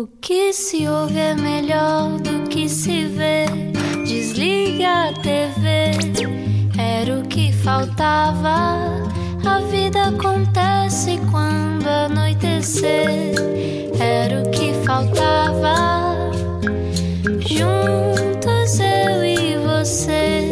O que se ouve é melhor do que se vê. Desliga a TV, era o que faltava. A vida acontece quando anoitecer, era o que faltava. Juntos eu e você.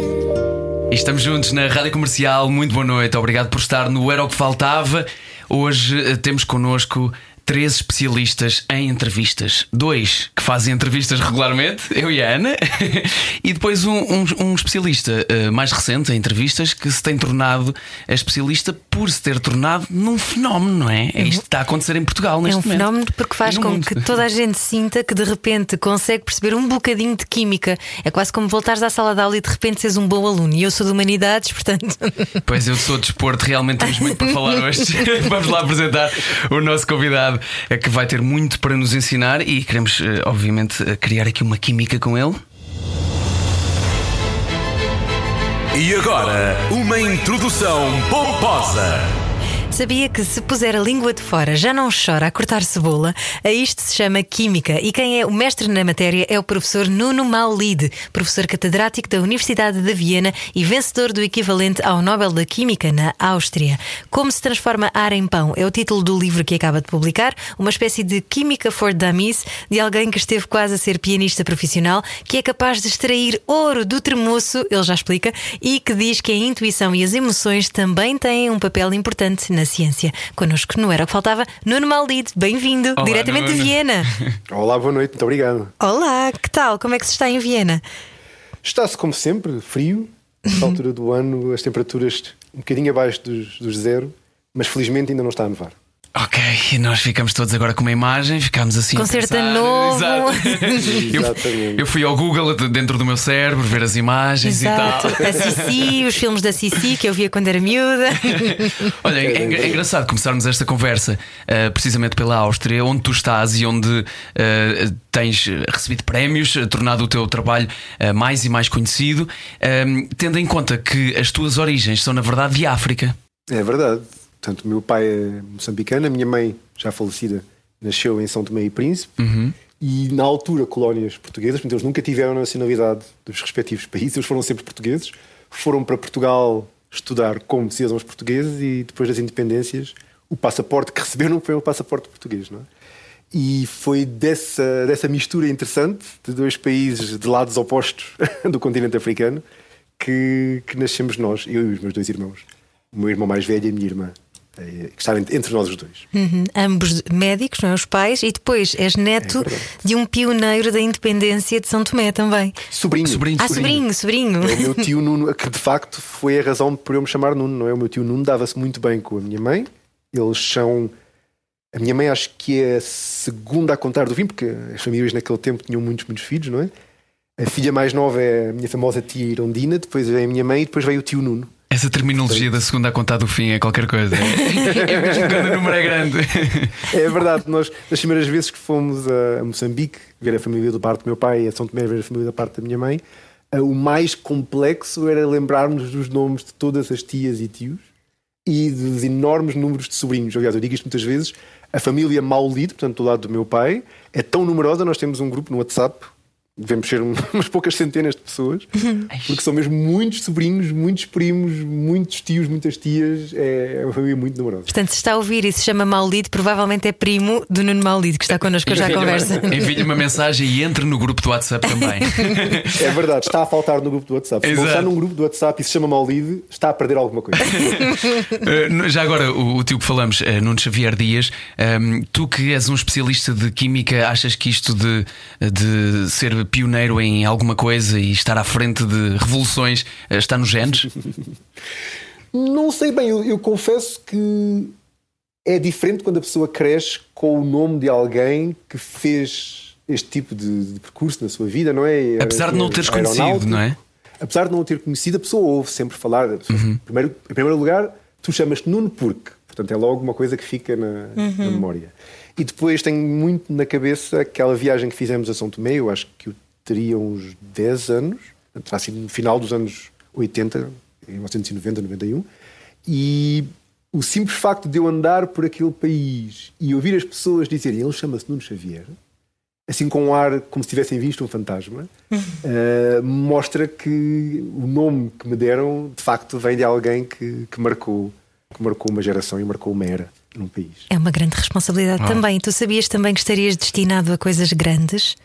Estamos juntos na Rádio Comercial. Muito boa noite. Obrigado por estar no Era o que Faltava. Hoje eh, temos connosco três especialistas em entrevistas. Dois que fazem entrevistas regularmente, eu e a Ana, e depois um, um, um especialista uh, mais recente em entrevistas que se tem tornado a especialista por se ter tornado num fenómeno, não é? É isto que está a acontecer em Portugal neste É um momento. fenómeno porque faz com mundo. que toda a gente sinta que de repente consegue perceber um bocadinho de química. É quase como voltares à sala de aula e de repente seres um bom aluno. E eu sou de humanidades, portanto. Pois eu sou de desporto, realmente temos muito para falar hoje. Vamos lá apresentar o nosso convidado, é que vai ter muito para nos ensinar e queremos, eh, obviamente, eh, criar aqui uma química com ele. E agora, uma introdução pomposa. Sabia que se puser a língua de fora já não chora a cortar cebola? A isto se chama Química e quem é o mestre na matéria é o professor Nuno Maulide, professor catedrático da Universidade de Viena e vencedor do equivalente ao Nobel da Química na Áustria. Como se transforma ar em pão é o título do livro que acaba de publicar, uma espécie de Química for Dummies de alguém que esteve quase a ser pianista profissional, que é capaz de extrair ouro do tremoço, ele já explica, e que diz que a intuição e as emoções também têm um papel importante na ciência. Connosco não era o que faltava, Nuno Maldito, bem-vindo, Olá, diretamente de Nuno. Viena. Olá, boa noite, muito obrigado. Olá, que tal? Como é que se está em Viena? Está-se como sempre, frio, nesta altura do ano, as temperaturas um bocadinho abaixo dos, dos zero, mas felizmente ainda não está a nevar. Ok, e nós ficamos todos agora com uma imagem, ficámos assim. a Concerto pensar. novo. Exato. eu, Exatamente. eu fui ao Google dentro do meu cérebro ver as imagens Exato, e tal. a Cici, os filmes da Cici que eu via quando era miúda. Olha, é, engra- é engraçado começarmos esta conversa uh, precisamente pela Áustria, onde tu estás e onde uh, tens recebido prémios, tornado o teu trabalho uh, mais e mais conhecido, tendo em conta que as tuas origens são, na verdade, de África. É verdade. Portanto, meu pai é moçambicano, a minha mãe, já falecida, nasceu em São Tomé e Príncipe. E na altura, colónias portuguesas, portanto, eles nunca tiveram a nacionalidade dos respectivos países, eles foram sempre portugueses. Foram para Portugal estudar como cidadãos portugueses e depois das independências, o passaporte que receberam foi o passaporte português, não é? E foi dessa, dessa mistura interessante de dois países de lados opostos do continente africano que, que nascemos nós, eu e os meus dois irmãos. O meu irmão mais velho e a minha irmã, que estavam entre nós os dois. Uhum, Ambos médicos, não é? Os pais, e depois és neto É de um pioneiro da independência de São Tomé também. Sobrinho. Sobrinho. Ah, sobrinho, sobrinho. É o meu tio Nuno, que de facto foi a razão por eu me chamar Nuno, não é? O meu tio Nuno dava-se muito bem com a minha mãe. Eles são. A minha mãe acho que é a segunda a contar do fim, porque as famílias naquele tempo tinham muitos, muitos filhos, não é? A filha mais nova é a minha famosa tia Irondina, depois vem a minha mãe e depois veio o tio Nuno. Essa terminologia da segunda a contar do fim é qualquer coisa. É mesmo quando o número é grande. É verdade, nós, das primeiras vezes que fomos a Moçambique ver a família do parte do meu pai e a São Tomé ver a família da parte da minha mãe, eh, o mais complexo era lembrarmos dos nomes de todas as tias e tios e dos enormes números de sobrinhos. Aliás, eu digo isto muitas vezes: a família Maulide, portanto, do lado do meu pai, é tão numerosa, nós temos um grupo no WhatsApp. Devemos ser um- umas poucas centenas de pessoas, porque são mesmo muitos sobrinhos, muitos primos, muitos tios, muitas tias. É uma família muito numerosa. Portanto, se está a ouvir e se chama Maldito, provavelmente é primo do Nuno Maldito, que está connosco hoje à conversa. Envie-lhe uma mensagem e entre no grupo do WhatsApp também. É verdade, está a faltar no grupo do WhatsApp. Se não está num grupo do WhatsApp e se chama Maulide, está a perder alguma coisa. Uh, já agora, o, o tio que falamos, uh, Nuno Xavier Dias, um, tu que és um especialista de química, achas que isto de, de ser pioneiro em alguma coisa e estar à frente de revoluções uh, está nos genes? não sei bem, eu, eu confesso que é diferente quando a pessoa cresce com o nome de alguém que fez este tipo de, de percurso na sua vida, não é? Apesar de não o teres conhecido, não é? Apesar de não o ter conhecido, a pessoa ouve sempre falar. Primeiro, em primeiro lugar, tu chamas-te Nuno porque, portanto, é logo uma coisa que fica na, na memória. E depois tenho muito na cabeça aquela viagem que fizemos a São Tomé, eu acho que eu teria uns 10 anos, terá sido no final dos anos 80, em 1990, 91, e o simples facto de eu andar por aquele país e ouvir as pessoas dizerem ele chama-se Nuno Xavier, assim com um ar como se tivessem visto um fantasma, uh, mostra que o nome que me deram de facto vem de alguém que, que, marcou, que marcou uma geração e marcou uma era num país. É uma grande responsabilidade também. E tu sabias também que estarias destinado a coisas grandes?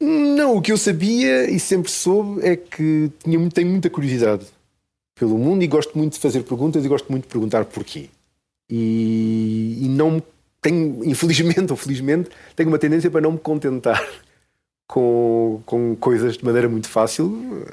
Não, o que eu sabia e sempre soube é que tinha, tenho muita curiosidade pelo mundo e gosto muito de fazer perguntas e gosto muito de perguntar porquê. E, e não tenho, infelizmente ou felizmente, tenho uma tendência para não me contentar com, com coisas de maneira muito fácil.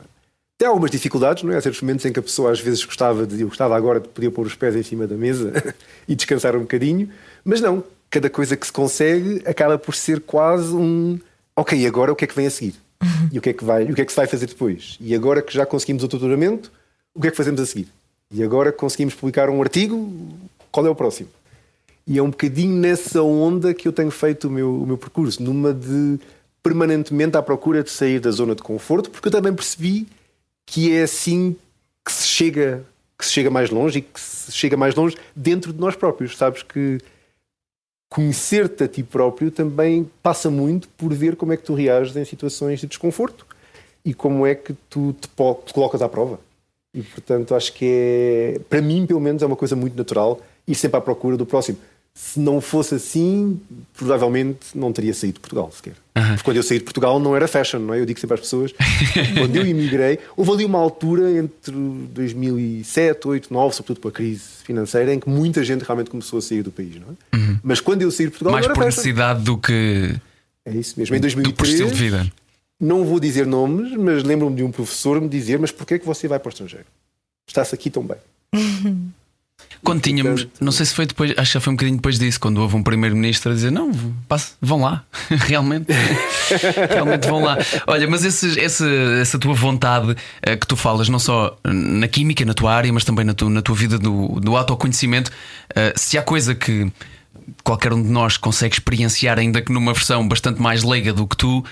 Tem algumas dificuldades, não é? Há certos momentos em que a pessoa às vezes gostava de, eu gostava agora de poder pôr os pés em cima da mesa e descansar um bocadinho, mas não, cada coisa que se consegue acaba por ser quase um ok, agora o que é que vem a seguir? Uhum. E o que é que vai, o que é que se vai fazer depois? E agora que já conseguimos o tutoramento, o que é que fazemos a seguir? E agora que conseguimos publicar um artigo, qual é o próximo? E é um bocadinho nessa onda que eu tenho feito o meu, o meu percurso, numa de permanentemente à procura de sair da zona de conforto, porque eu também percebi que é assim que se chega, que se chega mais longe e que se chega mais longe dentro de nós próprios. Sabes que conhecer-te a ti próprio também passa muito por ver como é que tu reages em situações de desconforto e como é que tu te, te colocas à prova. E portanto acho que é, para mim pelo menos, é uma coisa muito natural ir sempre à procura do próximo. Se não fosse assim, provavelmente não teria saído de Portugal sequer. Uhum. Porque quando eu saí de Portugal não era fashion, não é? Eu digo sempre às pessoas, quando eu emigrei, houve ali uma altura entre 2007, 2008, 2009, sobretudo com a crise financeira, em que muita gente realmente começou a sair do país, não é? Uhum. Mas quando eu saí de Portugal, mais não era por necessidade do que. É isso mesmo. Em 2003, estilo de vida. Não vou dizer nomes, mas lembro-me de um professor me dizer: Mas porquê é que você vai para o estrangeiro? Está-se aqui tão bem. Quando tínhamos, não sei se foi depois, acho que foi um bocadinho depois disso, quando houve um primeiro-ministro a dizer: Não, passe, vão lá, realmente, realmente vão lá. Olha, mas esse, esse, essa tua vontade uh, que tu falas, não só na química, na tua área, mas também na, tu, na tua vida do, do autoconhecimento, uh, se há coisa que qualquer um de nós consegue experienciar, ainda que numa versão bastante mais leiga do que tu,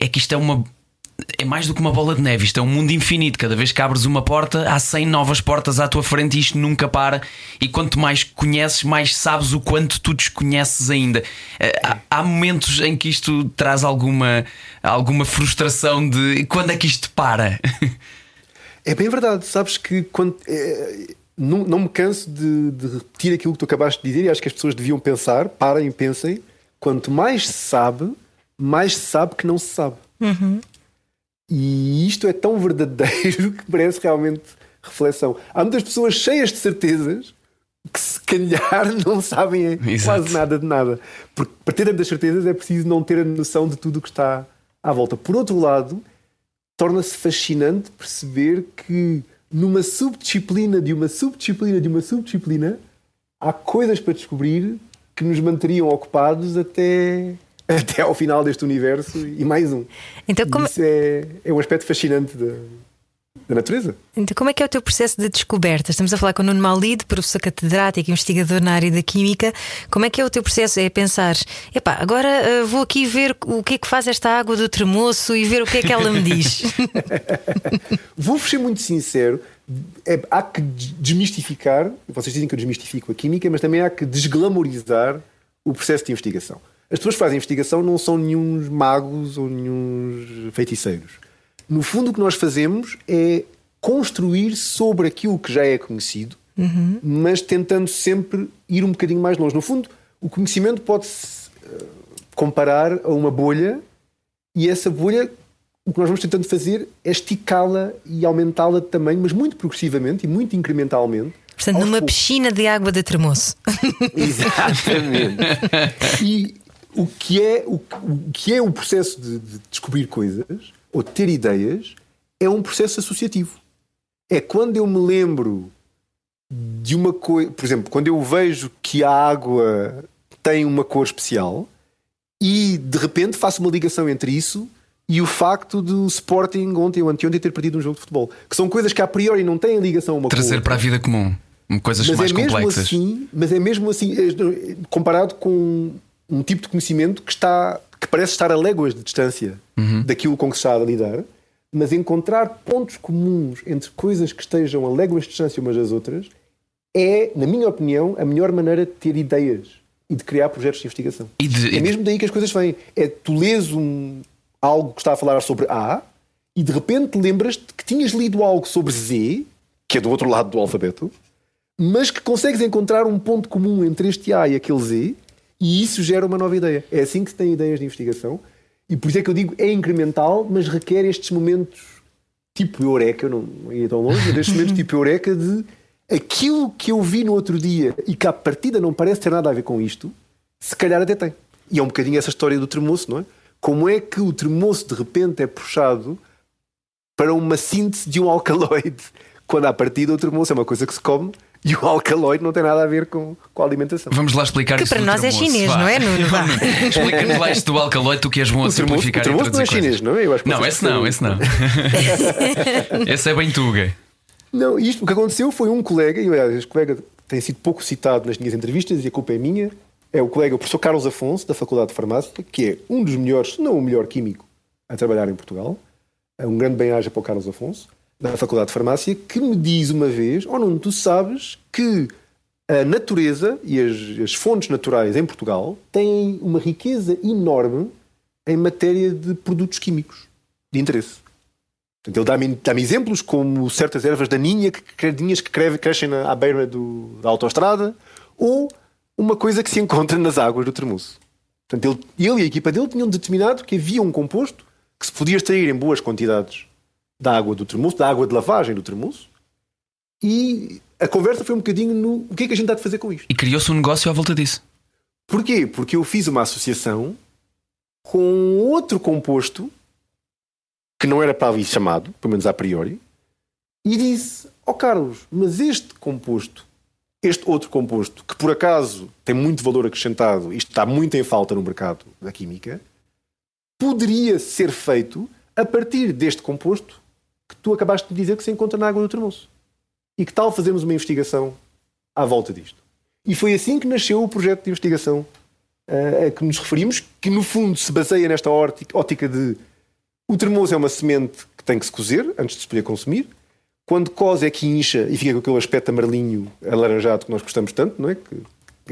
é que isto é uma é mais do que uma bola de neve, isto é um mundo infinito. Cada vez que abres uma porta, há 100 novas portas à tua frente e isto nunca para. E quanto mais conheces, mais sabes o quanto tu desconheces ainda. Eh, há, há momentos em que isto traz alguma, alguma frustração de quando é que isto para? É bem verdade, sabes que quando. É, não, não me canso de, de repetir aquilo que tu acabaste de dizer e acho que as pessoas deviam pensar, parem e pensem. Quanto mais se sabe, mais se sabe que não se sabe. Uhum. E isto é tão verdadeiro que merece realmente reflexão. Há muitas pessoas cheias de certezas que se calhar não sabem Exato. quase nada de nada. Porque para ter tantas certezas é preciso não ter a noção de tudo o que está à volta. Por outro lado, torna-se fascinante perceber que numa subdisciplina de uma subdisciplina de uma subdisciplina há coisas para descobrir que nos manteriam ocupados até até ao final deste universo e mais um. Então, como... Isso é, é um aspecto fascinante da, da natureza. Então, como é que é o teu processo de descoberta? Estamos a falar com o Nuno Maulide, professor catedrático e investigador na área da Química. Como é que é o teu processo? É pensar, epá, agora uh, vou aqui ver o que é que faz esta água do tremoço e ver o que é que ela me diz. vou ser muito sincero. É, há que desmistificar, vocês dizem que eu desmistifico a química, mas também há que desglamorizar o processo de investigação. As pessoas que fazem investigação não são nenhum magos ou nenhum feiticeiros. No fundo, o que nós fazemos é construir sobre aquilo que já é conhecido, uhum. mas tentando sempre ir um bocadinho mais longe. No fundo, o conhecimento pode-se eh, comparar a uma bolha e essa bolha, o que nós vamos tentando fazer é esticá-la e aumentá-la de tamanho, mas muito progressivamente e muito incrementalmente. Portanto, numa poucos. piscina de água de tremoço. Exatamente. e o que é o, o que é o processo de, de descobrir coisas ou de ter ideias é um processo associativo. É quando eu me lembro de uma coisa, por exemplo, quando eu vejo que a água tem uma cor especial e de repente faço uma ligação entre isso e o facto do Sporting ontem ou anteontem ter perdido um jogo de futebol, que são coisas que a priori não têm ligação a uma Trazer para a vida comum, coisas mas mais é complexas. Assim, mas é mesmo assim, é, comparado com um tipo de conhecimento que está que parece estar a léguas de distância uhum. daquilo com que se está a lidar, mas encontrar pontos comuns entre coisas que estejam a léguas de distância umas das outras é, na minha opinião, a melhor maneira de ter ideias e de criar projetos de investigação. E de- é mesmo daí que as coisas vêm. É tu lês um, algo que está a falar sobre A e de repente lembras-te que tinhas lido algo sobre Z, que é do outro lado do alfabeto, mas que consegues encontrar um ponto comum entre este A e aquele Z e isso gera uma nova ideia. É assim que se tem ideias de investigação e por isso é que eu digo é incremental, mas requer estes momentos tipo eureka, eu não ia tão longe, mas estes momentos tipo eureka de aquilo que eu vi no outro dia e que à partida não parece ter nada a ver com isto, se calhar até tem. E é um bocadinho essa história do termoço, não é? Como é que o termoço de repente é puxado para uma síntese de um alcaloide, quando à partida o termoço é uma coisa que se come e o alcaloide não tem nada a ver com, com a alimentação. Vamos lá explicar Que isso para do nós é chinês, vá. não é, Nuno? Explica-nos lá isto do alcaloide, tu que és bom a O o simplificar e termoço não é chinês, coisas. não é? Eu acho que Não, esse não, esse não. esse é bem tuga. Não, isto, o que aconteceu foi um colega, e aliás, este colega tem sido pouco citado nas minhas entrevistas e a culpa é minha, é o colega, o professor Carlos Afonso, da Faculdade de Farmácia, que é um dos melhores, se não o melhor químico a trabalhar em Portugal. É Um grande bem-aja para o Carlos Afonso, da Faculdade de Farmácia, que me diz uma vez: Oh, não, tu sabes que a natureza e as, as fontes naturais em Portugal têm uma riqueza enorme em matéria de produtos químicos de interesse. Portanto, ele dá-me dá exemplos como certas ervas daninha que, que, daninhas que creve- crescem na, à beira do- da autoestrada ou uma coisa que se encontra nas águas do termoço. Portanto, ele, ele e a equipa dele tinham determinado que havia um composto que se podia extrair em boas quantidades da água do termoço, da água de lavagem do termoço, e a conversa foi um bocadinho no o que é que a gente há de fazer com isto. E criou-se um negócio à volta disso. Porquê? Porque eu fiz uma associação com outro composto que não era para ali chamado, pelo menos a priori, e disse: Ó Carlos, mas este composto, este outro composto, que por acaso tem muito valor acrescentado e está muito em falta no mercado da química, poderia ser feito a partir deste composto que tu acabaste de dizer que se encontra na água do termoço. E que tal fazermos uma investigação à volta disto? E foi assim que nasceu o projeto de investigação eh, a que nos referimos, que no fundo se baseia nesta ótica de o termoço é uma semente que tem que se cozer antes de se poder consumir. Quando cose é que incha e fica com aquele aspecto amarelinho alaranjado que nós gostamos tanto, não é? Que,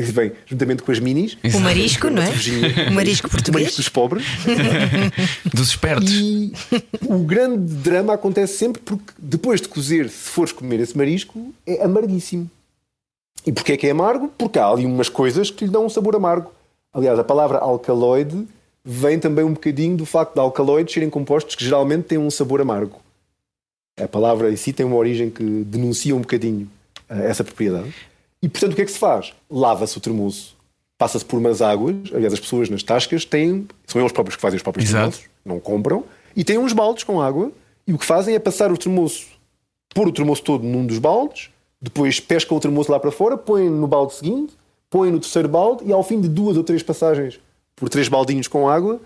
que vem juntamente com as minis. O marisco, não é? O marisco O português. marisco dos pobres. Dos espertos. E o grande drama acontece sempre porque depois de cozer, se fores comer esse marisco, é amarguíssimo. E porquê é que é amargo? Porque há ali umas coisas que lhe dão um sabor amargo. Aliás, a palavra alcaloide vem também um bocadinho do facto de alcaloides serem compostos que geralmente têm um sabor amargo. A palavra em si tem uma origem que denuncia um bocadinho eh, essa propriedade. E portanto, o que é que se faz? Lava-se o termoço, passa-se por umas águas. Aliás, as pessoas nas tascas têm, são eles próprios que fazem os próprios Exato. termoços, não compram, e têm uns baldes com água. E o que fazem é passar o termoço, pôr o termoço todo num dos baldes, depois pescam o termoço lá para fora, põem no balde seguinte, põem no terceiro balde, e ao fim de duas ou três passagens por três baldinhos com água,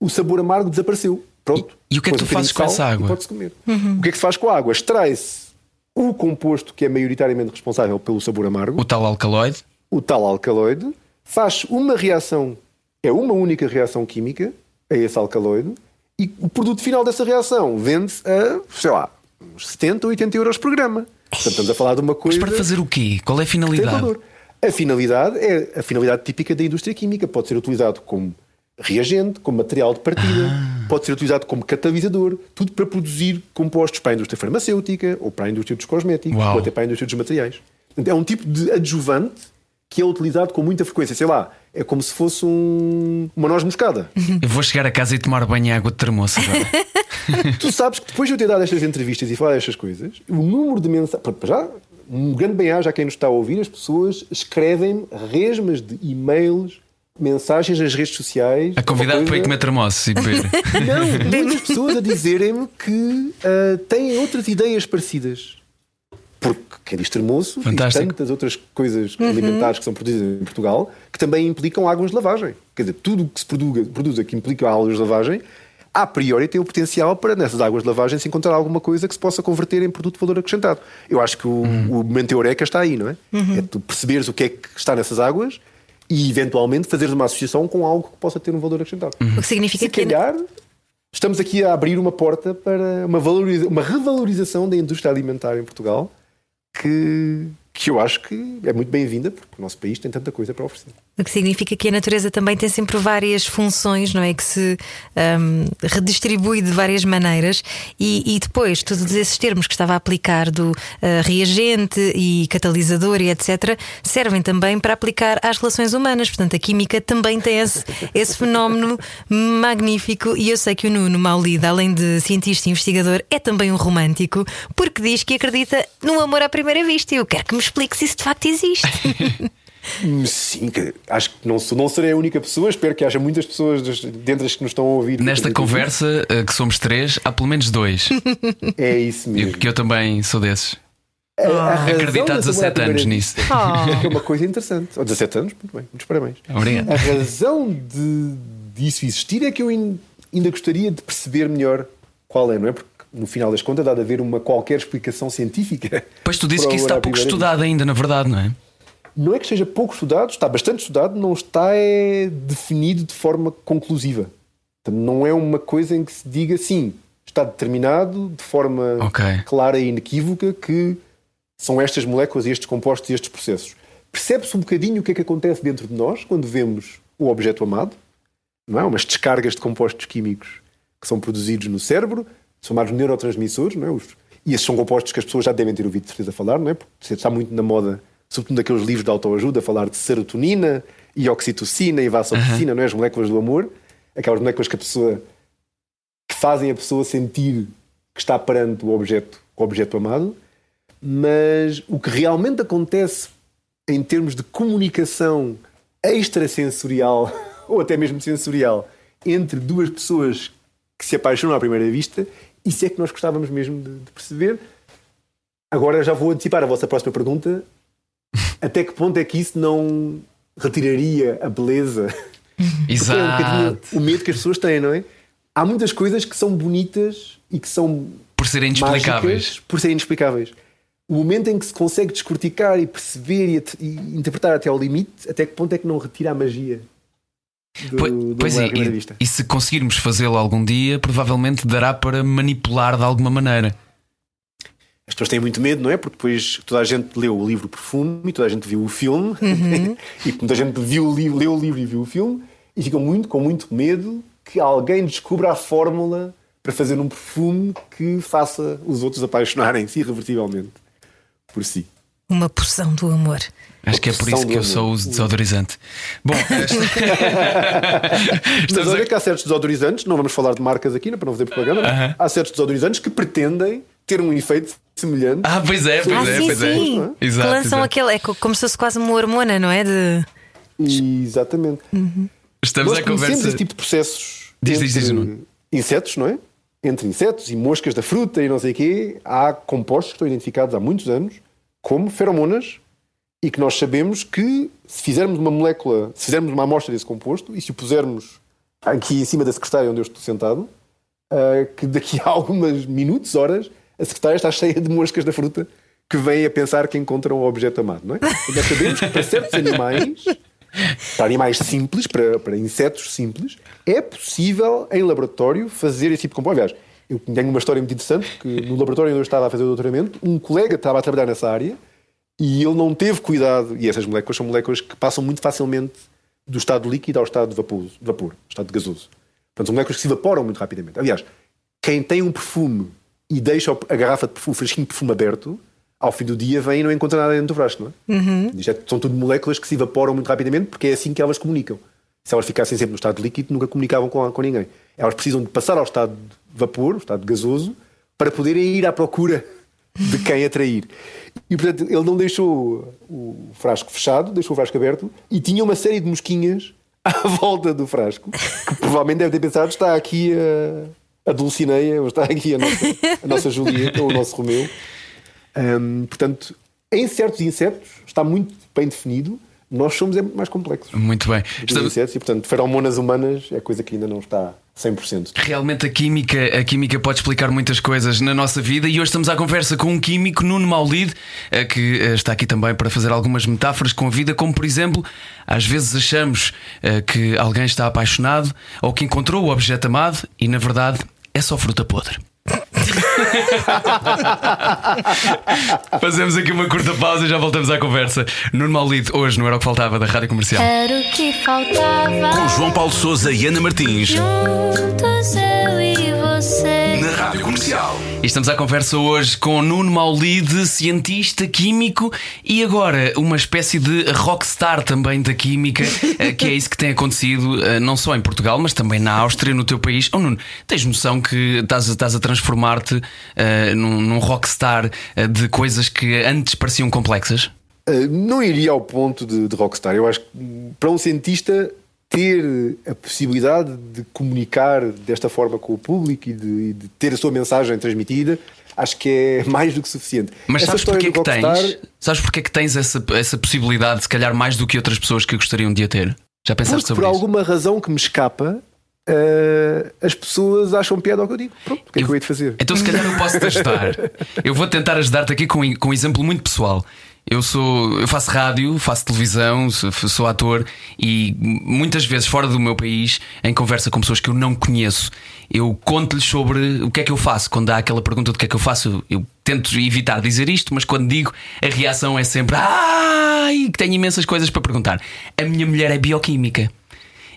o sabor amargo desapareceu. Pronto. E- e o que é que tu fazes com essa água? Pode-se comer. O que é que se faz com a água? Extrai-se o composto que é maioritariamente responsável pelo sabor amargo O tal alcaloide. o tal alcaloide, faz uma reação, é uma única reação química a esse alcaloide, e o produto final dessa reação vende-se a, sei lá, uns 70 ou 80 euros por grama. Portanto, estamos a falar de uma Mas coisa para fazer o quê? Qual é a finalidade? A finalidade é a finalidade típica da indústria química. Pode ser utilizado como reagente, como material de partida, Ah. pode ser utilizado como catalisador, tudo para produzir compostos para a indústria farmacêutica, ou para a indústria dos cosméticos, Uau. ou até para a indústria dos materiais. É um tipo de adjuvante que é utilizado com muita frequência. Sei lá, é como se fosse um- uma noz moscada. Eu vou chegar a casa e tomar banho em água de termoço agora. tu sabes que depois de eu ter dado estas entrevistas e falar estas coisas, o número de mensagens. Já, um grande bem-aja a quem nos está a ouvir, as pessoas escrevem resmas de e-mails, mensagens nas redes sociais. A convidar uma para ir coisa- comer termoço e beber. Não, muitas pessoas a dizerem-me que ah, têm outras ideias parecidas. Porque quem diz termoço, diz tantas outras coisas alimentares que são produzidas em Portugal que também implicam águas de lavagem. Quer dizer, tudo o que se produza, produza que implica águas de lavagem, a priori tem o potencial para nessas águas de lavagem se encontrar alguma coisa que se possa converter em produto de valor acrescentado. Eu acho que o, o momento eureka está aí, não é? É tu perceberes o que é que está nessas águas e eventualmente fazeres uma associação com algo que possa ter um valor acrescentado. O que significa Se que. calhar estamos aqui a abrir uma porta para uma, valoriza- uma revalorização da indústria alimentar em Portugal que, que eu acho que é muito bem-vinda porque o nosso país tem tanta coisa para oferecer. O que significa que a natureza também tem sempre várias funções, não é? Que se um, redistribui de várias maneiras e, e, depois todos esses termos que estava a aplicar do uh, reagente e catalisador e etc. servem também para aplicar às relações humanas. Portanto, a química também tem esse, esse fenómeno magnífico. E eu sei que o Nuno Maulida, além de cientista e investigador, é também um romântico, porque diz que acredita no amor à primeira vista. E eu quero que me explique se isso de facto existe. Sim, acho que não, não serei a única pessoa. Espero que haja muitas pessoas dentre as que nos estão a ouvir. Nesta conversa, eh, que somos três, há pelo menos dois. É isso mesmo. Porque eu também sou desses. Acredito há 17 anos nisso. Oh. É uma coisa interessante. Ou 17 anos, muito bem, muitos parabéns. Obrigado. A razão de, disso existir é que eu ainda gostaria de perceber melhor qual é, não é? Porque no final das contas, dá de haver uma qualquer explicação científica. Pois tu dizes que isso está pouco estudado ainda, na verdade, não é? Não é que esteja pouco estudado, está bastante estudado, não está é, definido de forma conclusiva. não é uma coisa em que se diga sim, está determinado de forma okay. clara e inequívoca que são estas moléculas e estes compostos e estes processos. Percebe-se um bocadinho o que é que acontece dentro de nós quando vemos o objeto amado, não é? Umas descargas de compostos químicos que são produzidos no cérebro, chamados neurotransmissores, não é? Os, e esses são compostos que as pessoas já devem ter ouvido de certeza falar, não é? Porque está muito na moda sobretudo naqueles livros de autoajuda, a falar de serotonina e oxitocina e vasopicina, uhum. não é? As moléculas do amor, aquelas moléculas que a pessoa que fazem a pessoa sentir que está perante o objeto, o objeto amado, mas o que realmente acontece em termos de comunicação extrasensorial ou até mesmo sensorial entre duas pessoas que se apaixonam à primeira vista, isso é que nós gostávamos mesmo de, de perceber. Agora já vou antecipar a vossa próxima pergunta até que ponto é que isso não retiraria a beleza? Exato. É um o medo que as pessoas têm, não é? Há muitas coisas que são bonitas e que são. Por serem inexplicáveis. Por serem inexplicáveis. O momento em que se consegue descorticar e perceber e, e, interpretar até ao limite, até que ponto é que não retira a magia? Do, pois, do pois é, e, e se conseguirmos fazê-lo algum dia, provavelmente dará para manipular de alguma maneira. As pessoas têm muito medo, não é? Porque depois toda a gente leu o livro Perfume e toda a gente viu o filme uhum. e muita gente viu o livro, leu o livro e viu o filme e ficam muito, com muito medo que alguém descubra a fórmula para fazer um perfume que faça os outros apaixonarem-se irrevertivelmente por si. Uma poção do amor. Acho que é por isso que eu só uso desodorizante. Bom, esta... mas olha a... que há certos desodorizantes, não vamos falar de marcas aqui, para não fazer propaganda, uh -huh. há certos desodorizantes que pretendem ter um efeito semelhante. Ah, pois é, pois ah, é, sim, pois é. Sim. é. Exato, lançam exato. aquele, é como se fosse quase uma hormona, não é? De... Exatamente. Uhum. Estamos Nós a conversa. esse tipo de processos diz, diz, diz, não. insetos, não é? Entre insetos e moscas da fruta e não sei o quê, há compostos que estão identificados há muitos anos como feromonas e que nós sabemos que se fizermos uma molécula, se fizermos uma amostra desse composto e se o pusermos aqui em cima da secretária onde eu estou sentado, uh, que daqui a alguns minutos, horas, a secretária está cheia de moscas da fruta que vêm a pensar que encontram o objeto amado, não é? Nós sabemos que para certos animais, para animais simples, para, para insetos simples, é possível em laboratório fazer esse tipo de composto. Aliás, eu tenho uma história muito interessante que no laboratório onde eu estava a fazer o doutoramento, um colega estava a trabalhar nessa área e ele não teve cuidado, e essas moléculas são moléculas que passam muito facilmente do estado líquido ao estado de vapor, de vapor estado gasoso. Portanto, são moléculas que se evaporam muito rapidamente. Aliás, quem tem um perfume e deixa a garrafa de perfume, o fresquinho de perfume aberto, ao fim do dia vem e não encontra nada dentro do frasco, não é? Uhum. São tudo moléculas que se evaporam muito rapidamente porque é assim que elas comunicam. Se elas ficassem sempre no estado líquido, nunca comunicavam com, com ninguém. Elas precisam de passar ao estado de vapor, o estado gasoso, para poderem ir à procura de quem atrair. E portanto, ele não deixou o frasco fechado, deixou o frasco aberto e tinha uma série de mosquinhas à volta do frasco, que provavelmente deve ter pensado: está aqui a a Dulcineia, ou está aqui a nossa, a nossa Julieta, ou o nosso Romeu. Um, portanto, em certos insetos está muito bem definido. Nós somos é mais complexos. Muito bem. Estamos... Insetos, e, portanto, feromonas humanas é coisa que ainda não está 100%. Realmente a química, a química pode explicar muitas coisas na nossa vida e hoje estamos à conversa com um químico, Nuno Maulide, eh, que eh, está aqui também para fazer algumas metáforas com a vida, como por exemplo, às vezes achamos eh, que alguém está apaixonado ou que encontrou o objeto amado e na verdade é só fruta podre. Fazemos aqui uma curta pausa e já voltamos à conversa. Nuno Maulido, hoje no Era o que Faltava da Rádio Comercial. Era o que faltava. Com João Paulo Souza e Ana Martins. Juntos eu e você. Na Rádio Comercial. E estamos à conversa hoje com Nuno Maulide, cientista químico e agora uma espécie de rockstar também da química, eh, que é isso que tem acontecido eh, não só em Portugal, mas também na Áustria, no teu país. Oh, Nuno, tens noção que estás, estás a transformar-te eh, num, num rockstar eh, de coisas que antes pareciam complexas? Uh, não iria ao ponto de, de rockstar. Eu acho que para um cientista ter a possibilidade de comunicar desta forma com o público e de, de ter a sua mensagem transmitida, acho que é mais do que suficiente. Mas Essa sabes porque é que rockstar, tens? Sabes porque é que tens essa, essa possibilidade, se calhar mais do que outras pessoas que gostariam de a ter? Já pensaste Porque sobre por isso? alguma razão que me escapa, uh, as pessoas acham piada ao que eu digo. Pronto, o que é que eu hei de fazer? Então, se calhar, eu posso te ajudar. Eu vou tentar ajudar-te aqui com, com um exemplo muito pessoal. Eu sou, eu faço rádio, faço televisão, sou, sou ator e muitas vezes fora do meu país, em conversa com pessoas que eu não conheço, eu conto-lhes sobre o que é que eu faço. Quando há aquela pergunta do que é que eu faço, eu tento evitar dizer isto, mas quando digo, a reação é sempre ai, que tenho imensas coisas para perguntar. A minha mulher é bioquímica.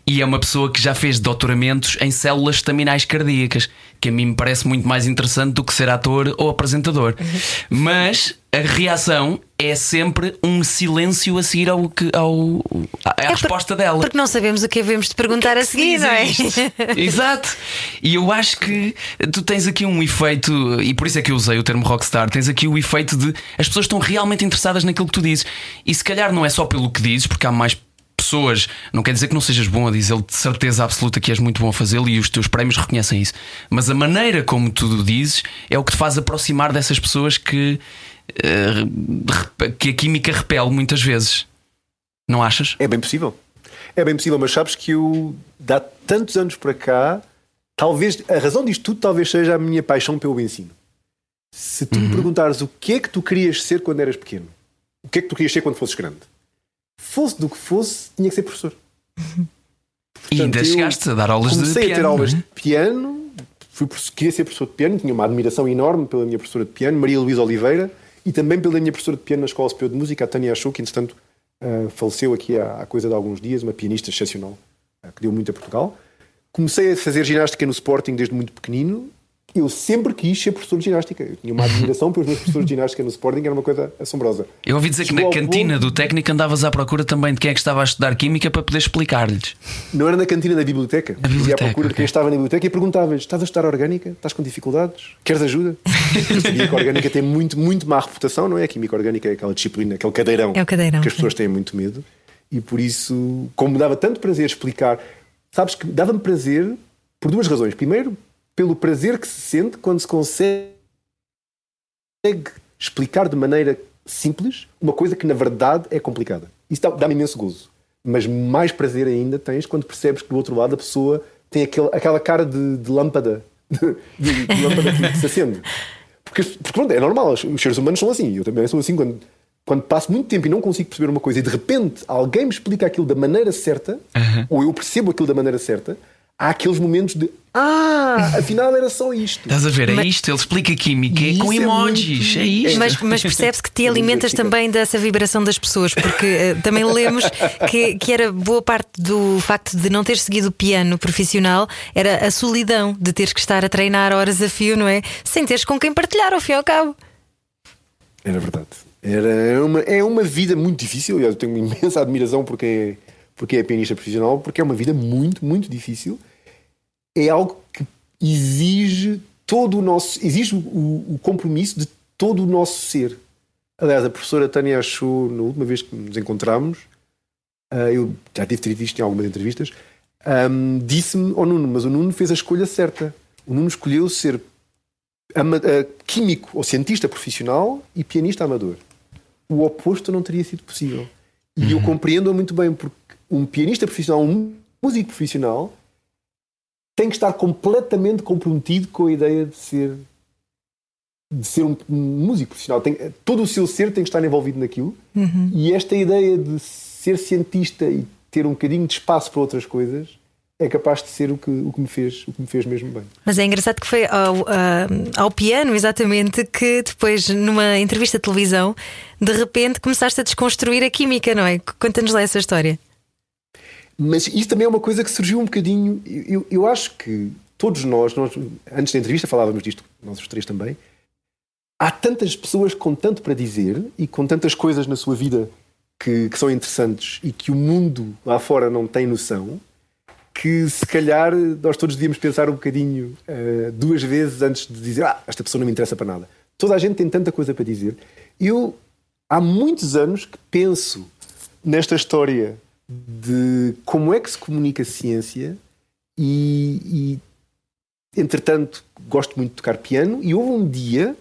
E é uma pessoa que já fez doutoramentos em células estaminais cardíacas, que a mim me parece muito mais interessante do que ser ator ou apresentador. Mas a reação é sempre um silêncio a seguir ao, que- ao, à, É por- resposta dela. Porque não sabemos o que devemos te perguntar a seguir, não é? Exato. E eu acho que tu tens aqui um efeito, e por isso é que eu usei o termo rockstar, tens aqui o efeito de as pessoas estão realmente interessadas naquilo que tu dizes. E se calhar não é só pelo que dizes, porque há mais pessoas, não quer dizer que não sejas bom a dizer de certeza absoluta que és muito bom a fazê-lo e os teus prémios reconhecem isso. Mas a maneira como tu o dizes é o que te faz aproximar dessas pessoas que, eh, que a química repele muitas vezes. Não achas? É bem possível. É bem possível, mas sabes que eu, há tantos anos para cá, talvez a razão disto tudo talvez seja a minha paixão pelo ensino. Se tu me perguntares o que é que tu querias ser quando eras pequeno, o que é que tu querias ser quando fosses grande, fosse do que fosse, tinha que ser professor. e ainda Portanto, chegaste a dar aulas de Comecei piano. a ter aulas não é? de piano, fui, queria ser professor de piano, tinha uma admiração enorme pela minha professora de piano, Maria Luísa Oliveira, e também pela minha professora de piano na Escola Superior de Música, a Tânia Achou, que entretanto ah, faleceu aqui há, há coisa de alguns dias, uma pianista excepcional, ah, que deu muito a Portugal. Comecei a fazer ginástica no Sporting desde muito pequenino. Eu sempre quis ser professor de ginástica. Eu tinha uma admiração pelos meus professores de ginástica no Sporting, era uma coisa assombrosa. Eu ouvi dizer que na Chegou cantina ponto- do técnico andavas à procura também de quem é que estava a estudar química para poder explicar-lhes. Não era na cantina da biblioteca. Eu ia à biblioteca, procura de quem estava na biblioteca e perguntava-lhes: estás a estudar orgânica? Estás com dificuldades? Queres ajuda? Eu sabia que a orgânica tem muito, muito má reputação, não é? A química orgânica é aquela disciplina, aquele cadeirão, É o cadeirão, que as sim. pessoas têm muito medo. E por isso, como me dava tanto prazer explicar, sabes que dava-me prazer por duas razões. Primeiro, pelo prazer que se sente quando se consegue explicar de maneira simples uma coisa que na verdade é complicada. Isso dá- dá-me imenso gozo. Mas mais prazer ainda tens quando percebes que do outro lado a pessoa tem aquele- aquela cara de, de lâmpada, de, de lâmpada que, se acende. Porque, porque pronto, é normal, os, seres humanos são assim. Eu também sou assim quando, quando passo muito tempo e não consigo perceber uma coisa e de repente alguém me explica aquilo da maneira certa, ou eu percebo aquilo da maneira certa, há aqueles momentos de Ah, afinal era só isto. Estás a ver? É Mas- isto, ele explica química E com é emojis. muito- É isto. Mas, mas percebe-se que te alimentas também dessa vibração das pessoas, porque eh, também lemos que, que era boa parte do facto de não ter seguido o piano profissional era a solidão de teres que estar a treinar horas a fio, não é? Sem teres com quem partilhar, ao fim e ao cabo. Era verdade. Era uma, é uma vida muito difícil. Eu tenho uma imensa admiração por quem, é, por quem é pianista profissional, porque é uma vida muito, muito difícil. É algo que exige todo o nosso. exige o, o compromisso de todo o nosso ser. Aliás, a professora Tânia achou, na última vez que nos encontramos, ah, eu já tive dito isto em algumas entrevistas, ahm, disse-me ao Nuno, mas o Nuno fez a escolha certa. O Nuno escolheu ser ama- ah, químico ou cientista profissional e pianista amador. O oposto não teria sido possível. E eu compreendo muito bem, porque um pianista profissional, um músico profissional, tem que estar completamente comprometido com a ideia de ser de ser um, músico profissional. Tem, todo o seu ser tem que estar envolvido naquilo. E esta ideia de ser cientista e ter um bocadinho de espaço para outras coisas é capaz de ser o que, o que, me, fez, o que me fez mesmo bem. Mas é engraçado que foi ao, ao piano, exatamente, que depois, numa entrevista de televisão, de repente começaste a desconstruir a química, não é? Conta-nos lá essa história. Mas isso também é uma coisa que surgiu um bocadinho. Eu, eu acho que todos nós, nós, antes da entrevista falávamos disto, nós os três também. Há tantas pessoas com tanto para dizer e com tantas coisas na sua vida que, que são interessantes e que o mundo lá fora não tem noção que se calhar nós todos devíamos pensar um bocadinho uh, duas vezes antes de dizer ah, esta pessoa não me interessa para nada. Toda a gente tem tanta coisa para dizer. Eu há muitos anos que penso nesta história de como é que se comunica ciência e, e entretanto gosto muito de tocar piano e houve um dia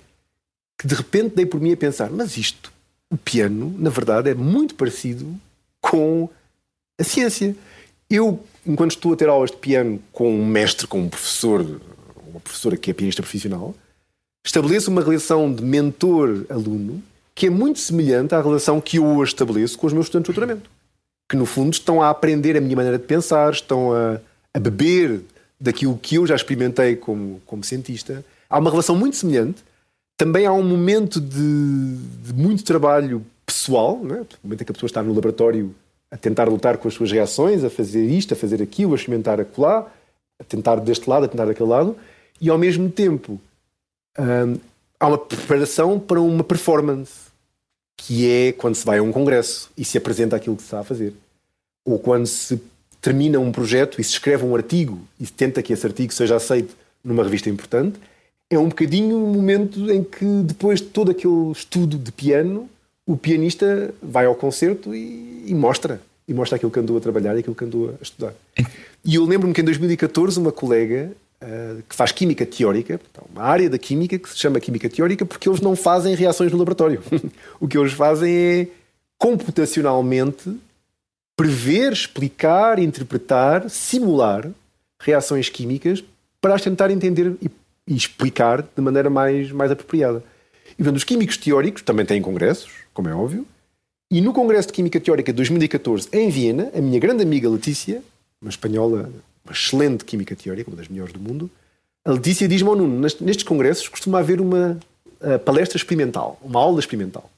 que de repente dei por mim a pensar mas isto, o piano na verdade é muito parecido com a ciência. Eu enquanto estou a ter aulas de piano com um mestre, com um professor, uma professora que é pianista profissional, estabeleço uma relação de mentor-aluno que é muito semelhante à relação que eu hoje estabeleço com os meus estudantes de doutoramento. Que no fundo estão a aprender a minha maneira de pensar, estão a, a beber daquilo que eu já experimentei como, como cientista. Há uma relação muito semelhante. Também há um momento de, de muito trabalho pessoal, né? o momento em que a pessoa está no laboratório a tentar lutar com as suas reações, a fazer isto, a fazer aquilo, a experimentar acolá, a tentar deste lado, a tentar daquele lado, e ao mesmo tempo hum, há uma preparação para uma performance, que é quando se vai a um congresso e se apresenta aquilo que se está a fazer. Ou quando se termina um projeto e se escreve um artigo e se tenta que esse artigo seja aceito numa revista importante, é um bocadinho o um momento em que, depois de todo aquele estudo de piano, o pianista vai ao concerto e, e, mostra. E mostra aquilo que andou a trabalhar e aquilo que andou a estudar. E eu lembro-me que em 2014 uma colega uh, que faz química teórica, uma área da química que se chama química teórica, porque eles não fazem reações no laboratório. o que eles fazem é computacionalmente prever, explicar, interpretar, simular reações químicas para as tentar entender e, e explicar de maneira mais, mais apropriada. E portanto, os químicos teóricos também têm congressos, como é óbvio. E no Congresso de Química Teórica de 2014, em Viena, a minha grande amiga Letícia, uma espanhola, uma excelente química teórica, uma das melhores do mundo, a Letícia diz-me ao Nuno, nestes congressos costuma haver uma uh, palestra experimental, uma aula experimental,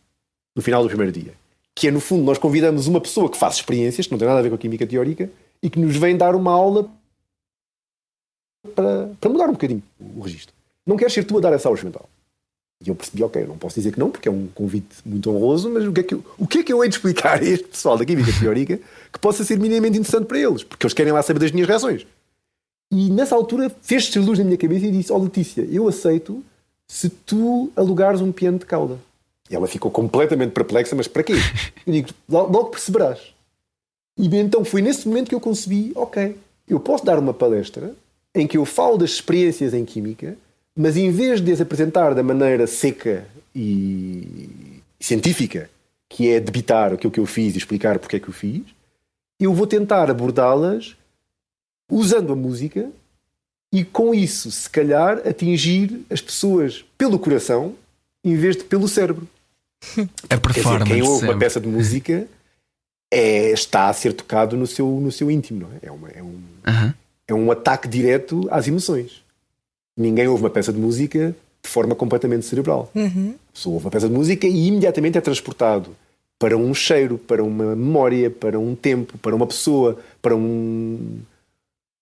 no final do primeiro dia. Que é, no fundo, nós convidamos uma pessoa que faz experiências, que não tem nada a ver com a química teórica, e que nos vem dar uma aula para, para mudar um bocadinho o registro. Não queres ser tu a dar essa aula experimental. E eu percebi, ok, não posso dizer que não, porque é um convite muito honroso, mas o que é que eu, o que é que eu hei de explicar a este pessoal da Química Teórica que possa ser minimamente interessante para eles? Porque eles querem lá saber das minhas reações. E nessa altura fez-se luz na minha cabeça e disse: Ó oh, Letícia, eu aceito se tu alugares um piano de cauda. E ela ficou completamente perplexa, mas para quê? Eu digo: logo perceberás. E então foi nesse momento que eu concebi: ok, eu posso dar uma palestra em que eu falo das experiências em química mas em vez de as apresentar da maneira seca e científica, que é debitar aquilo que eu fiz e explicar porque é que eu fiz, eu vou tentar abordá-las usando a música e com isso, se calhar, atingir as pessoas pelo coração em vez de pelo cérebro. A performance. Dizer, quem ouve uma peça de música é, está a ser tocado no seu, no seu íntimo, não é? É, uma, é, um, uh -huh. é um ataque direto às emoções. Ninguém ouve uma peça de música de forma completamente cerebral. Uhum. A pessoa ouve uma peça de música e imediatamente é transportado para um cheiro, para uma memória, para um tempo, para uma pessoa, para um,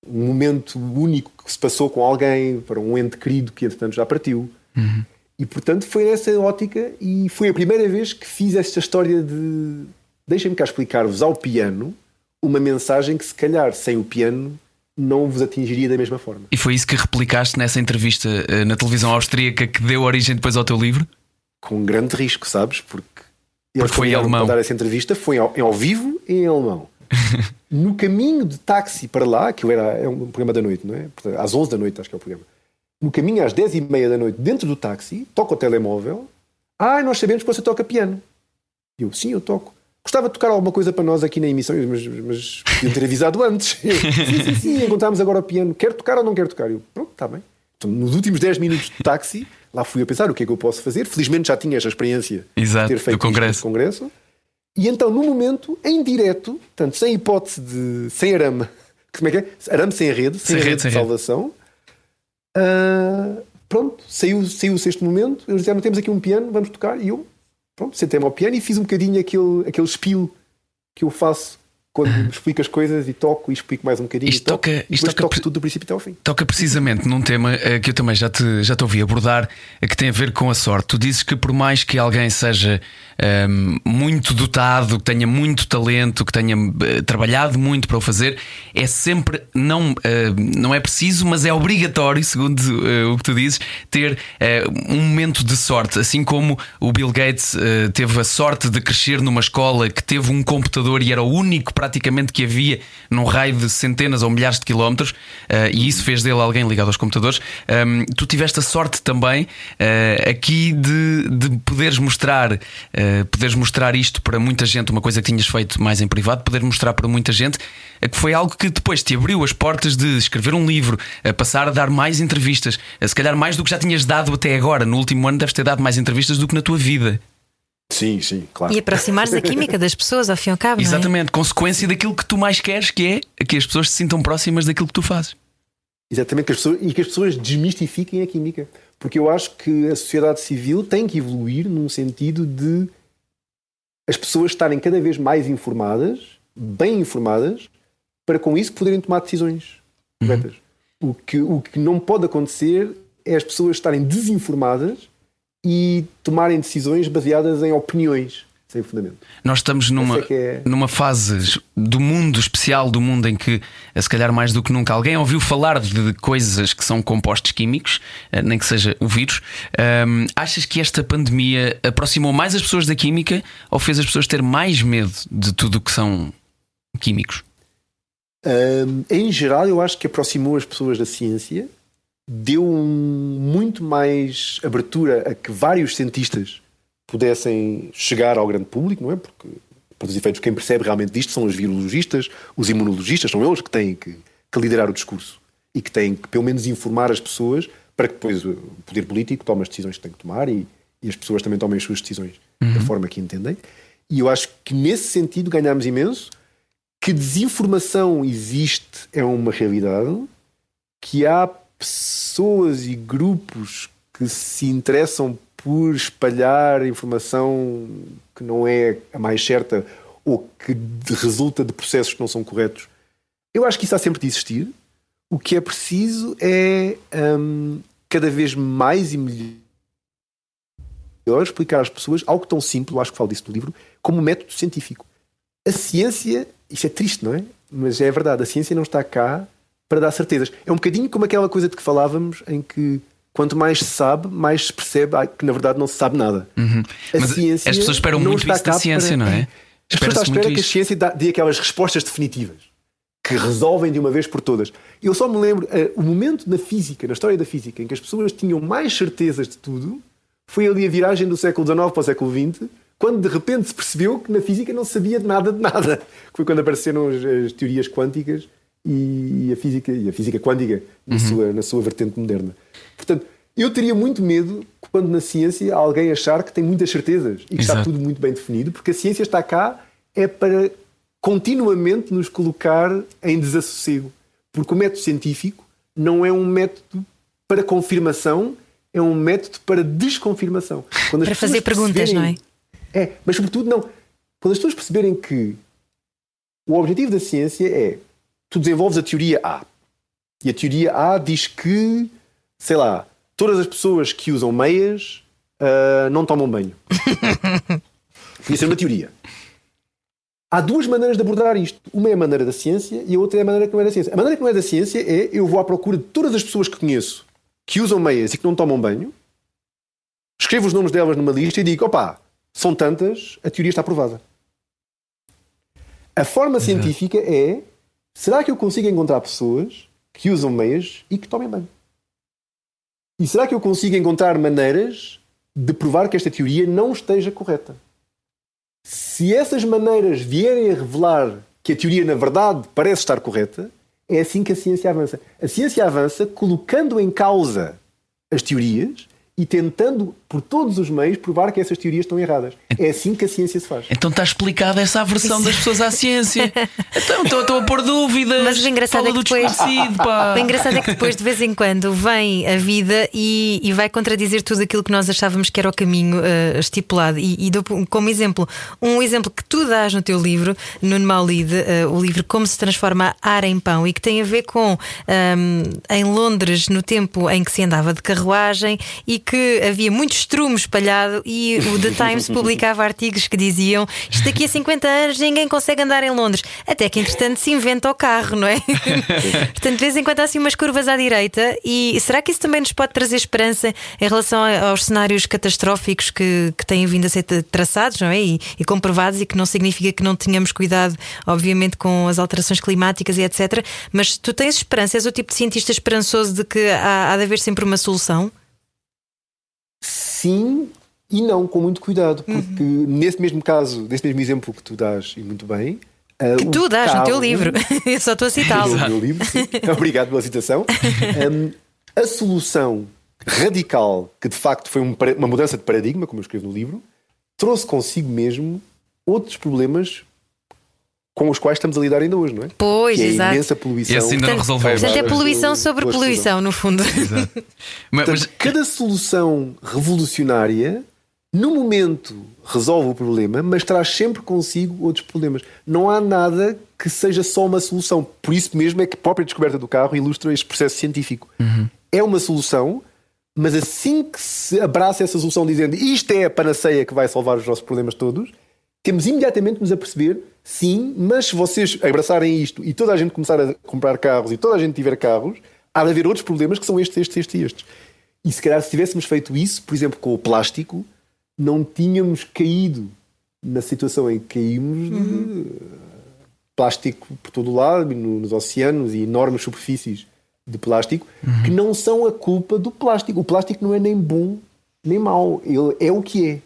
um momento único que se passou com alguém, para um ente querido que entretanto já partiu. Uhum. E portanto foi nessa ótica e foi a primeira vez que fiz esta história de deixem-me cá explicar-vos ao piano uma mensagem que se calhar sem o piano não vos atingiria da mesma forma. E foi isso que replicaste nessa entrevista eh, na televisão austríaca que deu origem depois ao teu livro? Com grande risco, sabes? Porque, Porque foi em alemão. Dar essa entrevista foi ao, ao vivo e em alemão. no caminho de táxi para lá, que era é um programa da noite, não é? Às 11 da noite, acho que é o programa. No caminho às 10 e meia da noite, dentro do táxi, toca o telemóvel. Ah, nós sabemos que você toca piano. Eu, sim, eu toco. Gostava de tocar alguma coisa para nós aqui na emissão, mas, mas podiam ter avisado antes. sim, sim, sim, encontramos agora o piano. Quer tocar ou não quer tocar? Eu, pronto, está bem. Então, nos últimos 10 minutos de táxi, lá fui a pensar o que é que eu posso fazer. Felizmente já tinha esta experiência Exato, de ter feito do congresso. congresso. E então, no momento, em direto, portanto, sem hipótese de. sem arama, Como é que é? Arame sem rede, sem, Sem rede, rede, sem de rede. salvação. Ah, pronto, saiu, saiu o sexto momento. Eles disseram: temos aqui um piano, vamos tocar. E eu, pronto, sentei-me ao piano e fiz um bocadinho aquele, aquele spiel que eu faço quando explico as coisas e toco e explico mais um bocadinho. Isto toco, toca- isto toca toco tudo do princípio até ao fim. Toca precisamente num tema eh, que eu também já te, já te ouvi abordar, eh, que tem a ver com a sorte. Tu dizes que por mais que alguém seja ehm, muito dotado, que tenha muito talento, que tenha eh, trabalhado muito para o fazer, é sempre, não, não é preciso, mas é obrigatório, segundo o que tu dizes, ter um momento de sorte. Assim como o Bill Gates teve a sorte de crescer numa escola que teve um computador e era o único praticamente que havia num raio de centenas ou milhares de quilómetros, eh, e isso fez dele alguém ligado aos computadores. Ehm, tu tiveste a sorte também eh, aqui de, de poderes mostrar, eh, poderes mostrar isto para muita gente, uma coisa que tinhas feito mais em privado, poder mostrar para muita gente, que foi algo que depois te abriu as portas de escrever um livro, a passar a dar mais entrevistas, eh, se calhar mais do que já tinhas dado até agora. No último ano deves ter dado mais entrevistas do que na tua vida. Sim, sim, claro. E aproximares a química das pessoas, ao fim e ao cabo. é? Exatamente, consequência daquilo que tu mais queres, que é que as pessoas se sintam próximas daquilo que tu fazes. Exatamente, que as pessoas, e que as pessoas desmistifiquem a química. Porque eu acho que a sociedade civil tem que evoluir num sentido de as pessoas estarem cada vez mais informadas, bem informadas, para com isso poderem tomar decisões corretas. O, que, o que não pode acontecer é as pessoas estarem desinformadas e tomarem decisões baseadas em opiniões sem fundamento. Nós estamos numa, é é- numa fase do mundo especial, do mundo em que, eh, se calhar mais do que nunca, alguém ouviu falar de coisas que são compostos químicos, eh, nem que seja o vírus. Ahm, achas que esta pandemia aproximou mais as pessoas da química ou fez as pessoas ter mais medo de tudo o que são químicos? Hum, em geral, eu acho que aproximou as pessoas da ciência, deu um- muito mais abertura a que vários cientistas pudessem chegar ao grande público, não é? Porque, para os efeitos, quem percebe realmente disto são os virologistas, os imunologistas, são eles que têm que, que liderar o discurso e que têm que, pelo menos, informar as pessoas para que depois o poder político tome as decisões que tem que tomar e, e as pessoas também tomem as suas decisões da forma que entendem. E eu acho que, nesse sentido, ganhámos imenso que desinformação existe é uma realidade, que há pessoas e grupos que se interessam por espalhar informação que não é a mais certa ou que resulta de processos que não são corretos. Eu acho que isso há sempre de existir. O que é preciso é hum, cada vez mais e melhor explicar às pessoas algo tão simples, acho que falo disso no livro, como método científico. A ciência, isto é triste, não é? Mas é verdade, a ciência não está cá para dar certezas. É um bocadinho como aquela coisa de que falávamos, em que quanto mais se sabe, mais se percebe que na verdade não se sabe nada. A Uhum. Mas ciência as pessoas esperam muito isso da ciência, não é? As pessoas estão à espera que a ciência dê aquelas respostas definitivas que resolvem de uma vez por todas. Eu só me lembro, eh, o momento na física, na história da física, em que as pessoas tinham mais certezas de tudo, foi ali a viragem do século XIX para o século XX, quando de repente se percebeu que na física não se sabia de nada de nada. Foi quando apareceram as, as teorias quânticas e a física, e a física quântica na, sua, na sua vertente moderna. Portanto, eu teria muito medo quando na ciência alguém achar que tem muitas certezas e que está Exato. tudo muito bem definido, porque a ciência está cá é para continuamente nos colocar em desassossego. Porque o método científico não é um método para confirmação, é um método para desconfirmação. Para fazer perguntas, não é? É, mas sobretudo não. Quando as pessoas perceberem que o objetivo da ciência é tu desenvolves a teoria A e a teoria A diz que, sei lá, todas as pessoas que usam meias ah, não tomam banho. Podia ser uma teoria. Há duas maneiras de abordar isto. Uma é a maneira da ciência e a outra é a maneira que não é da ciência. A maneira que não é da ciência é eu vou à procura de todas as pessoas que conheço que usam meias e que não tomam banho, escrevo os nomes delas numa lista e digo: opá, são tantas, a teoria está provada. A forma científica é: será que eu consigo encontrar pessoas que usam meias e que tomem banho? E será que eu consigo encontrar maneiras de provar que esta teoria não esteja correta? Se essas maneiras vierem a revelar que a teoria, na verdade, parece estar correta, é assim que a ciência avança. A ciência avança colocando em causa as teorias e tentando por todos os meios, provar que essas teorias estão erradas. É assim que a ciência se faz. Então está explicada essa aversão das pessoas à ciência. Então estou, estou a pôr dúvidas. Mas o engraçado é que do depois- pá. O engraçado é que depois, de vez em quando, vem a vida e, e vai contradizer tudo aquilo que nós achávamos que era o caminho eh, estipulado. E, e dou como exemplo, um exemplo que tu dás no teu livro, Nuno Maulide, eh, o livro Como se transforma ar em pão, e que tem a ver com ahm, em Londres, no tempo em que se andava de carruagem e que havia muito estrumo espalhado, e o The Times publicava artigos que diziam isto daqui a 50 anos ninguém consegue andar em Londres. Até que, entretanto, se inventa o carro, não é? Portanto, de vez em quando há assim umas curvas à direita. E será que isso também nos pode trazer esperança em relação aos cenários catastróficos que, que têm vindo a ser tra- traçados, não é? E, e comprovados, e que não significa que não tenhamos cuidado, obviamente, com as alterações climáticas e etc. Mas tu tens esperança, és o tipo de cientista esperançoso de que há, há de haver sempre uma solução? Sim e não, com muito cuidado, porque nesse mesmo caso, nesse mesmo exemplo que tu dás, e muito bem. ah, Que tu dás no teu livro. Eu só estou a citá-lo. no meu livro, sim. Obrigado pela citação. Um, a solução radical, que de facto foi um uma mudança de paradigma, como eu escrevo no livro, trouxe consigo mesmo outros problemas com os quais estamos a lidar ainda hoje, não é? Pois, que é a exato. imensa poluição. Esse ainda não resolveu. portanto, é poluição sobre poluição, no fundo. Mas, mas- Portanto, cada solução revolucionária, no momento, resolve o problema, mas traz sempre consigo outros problemas. Não há nada que seja só uma solução. Por isso mesmo é que a própria descoberta do carro ilustra este processo científico. É uma solução, mas assim que se abraça essa solução dizendo isto é a panaceia que vai salvar os nossos problemas todos, temos imediatamente de nos aperceber, sim, mas se vocês abraçarem isto e toda a gente começar a comprar carros e toda a gente tiver carros, há de haver outros problemas que são estes, estes, estes e estes. E se calhar se tivéssemos feito isso, por exemplo, com o plástico, não tínhamos caído na situação em que caímos de plástico por todo o lado, no- nos oceanos e enormes superfícies de plástico, que não são a culpa do plástico. O plástico não é nem bom nem mau, ele é o que é.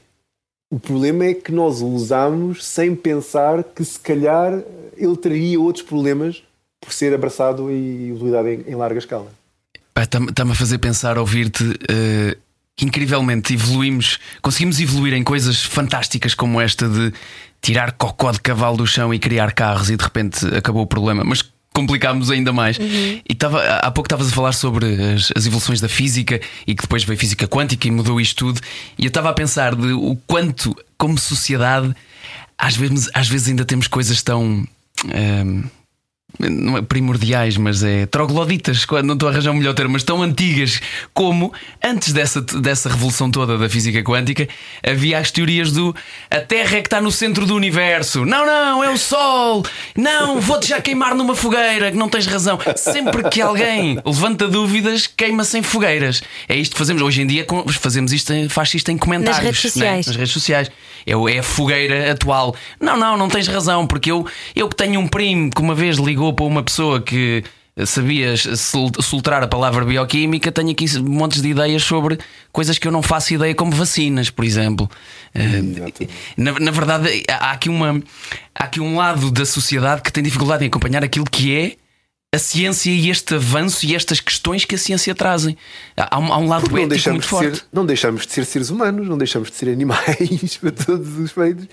O problema é que nós o usamos sem pensar que se calhar ele traria outros problemas por ser abraçado e utilizado em, em larga escala. Está-me a fazer pensar, ouvir-te, que incrivelmente evoluímos, conseguimos evoluir em coisas fantásticas como esta de tirar cocó de cavalo do chão e criar carros e de repente acabou o problema. Mas complicámos ainda mais. E estava, há pouco estavas a falar sobre as, as evoluções da física e que depois veio física quântica e mudou isto tudo. E eu estava a pensar de o quanto, como sociedade, às vezes, às vezes ainda temos coisas tão. ehm, não é primordiais, mas é trogloditas, quando não estou a arranjar um melhor termo, mas tão antigas como antes dessa, dessa revolução toda da física quântica, havia as teorias do a Terra é que está no centro do universo. Não, não, é o Sol. Não, vou-te já queimar numa fogueira, que não tens razão. Sempre que alguém levanta dúvidas, queima-se em fogueiras. É isto que fazemos. Hoje em dia fazemos isto, faz isto em comentários. redes né? sociais. Nas redes sociais. É, é a fogueira atual. Não, não, não tens razão, porque eu, eu que tenho um primo que uma vez ligou para uma pessoa que sabia sol- soltar a palavra bioquímica, tenho aqui montes de ideias sobre coisas que eu não faço ideia, como vacinas, por exemplo. Na, na verdade, há aqui, uma, há aqui um lado da sociedade que tem dificuldade em acompanhar aquilo que é. A ciência e este avanço e estas questões que a ciência trazem. Há um, há um lado ético muito de forte. ser, não deixamos de ser seres humanos, não deixamos de ser animais para todos os feitos.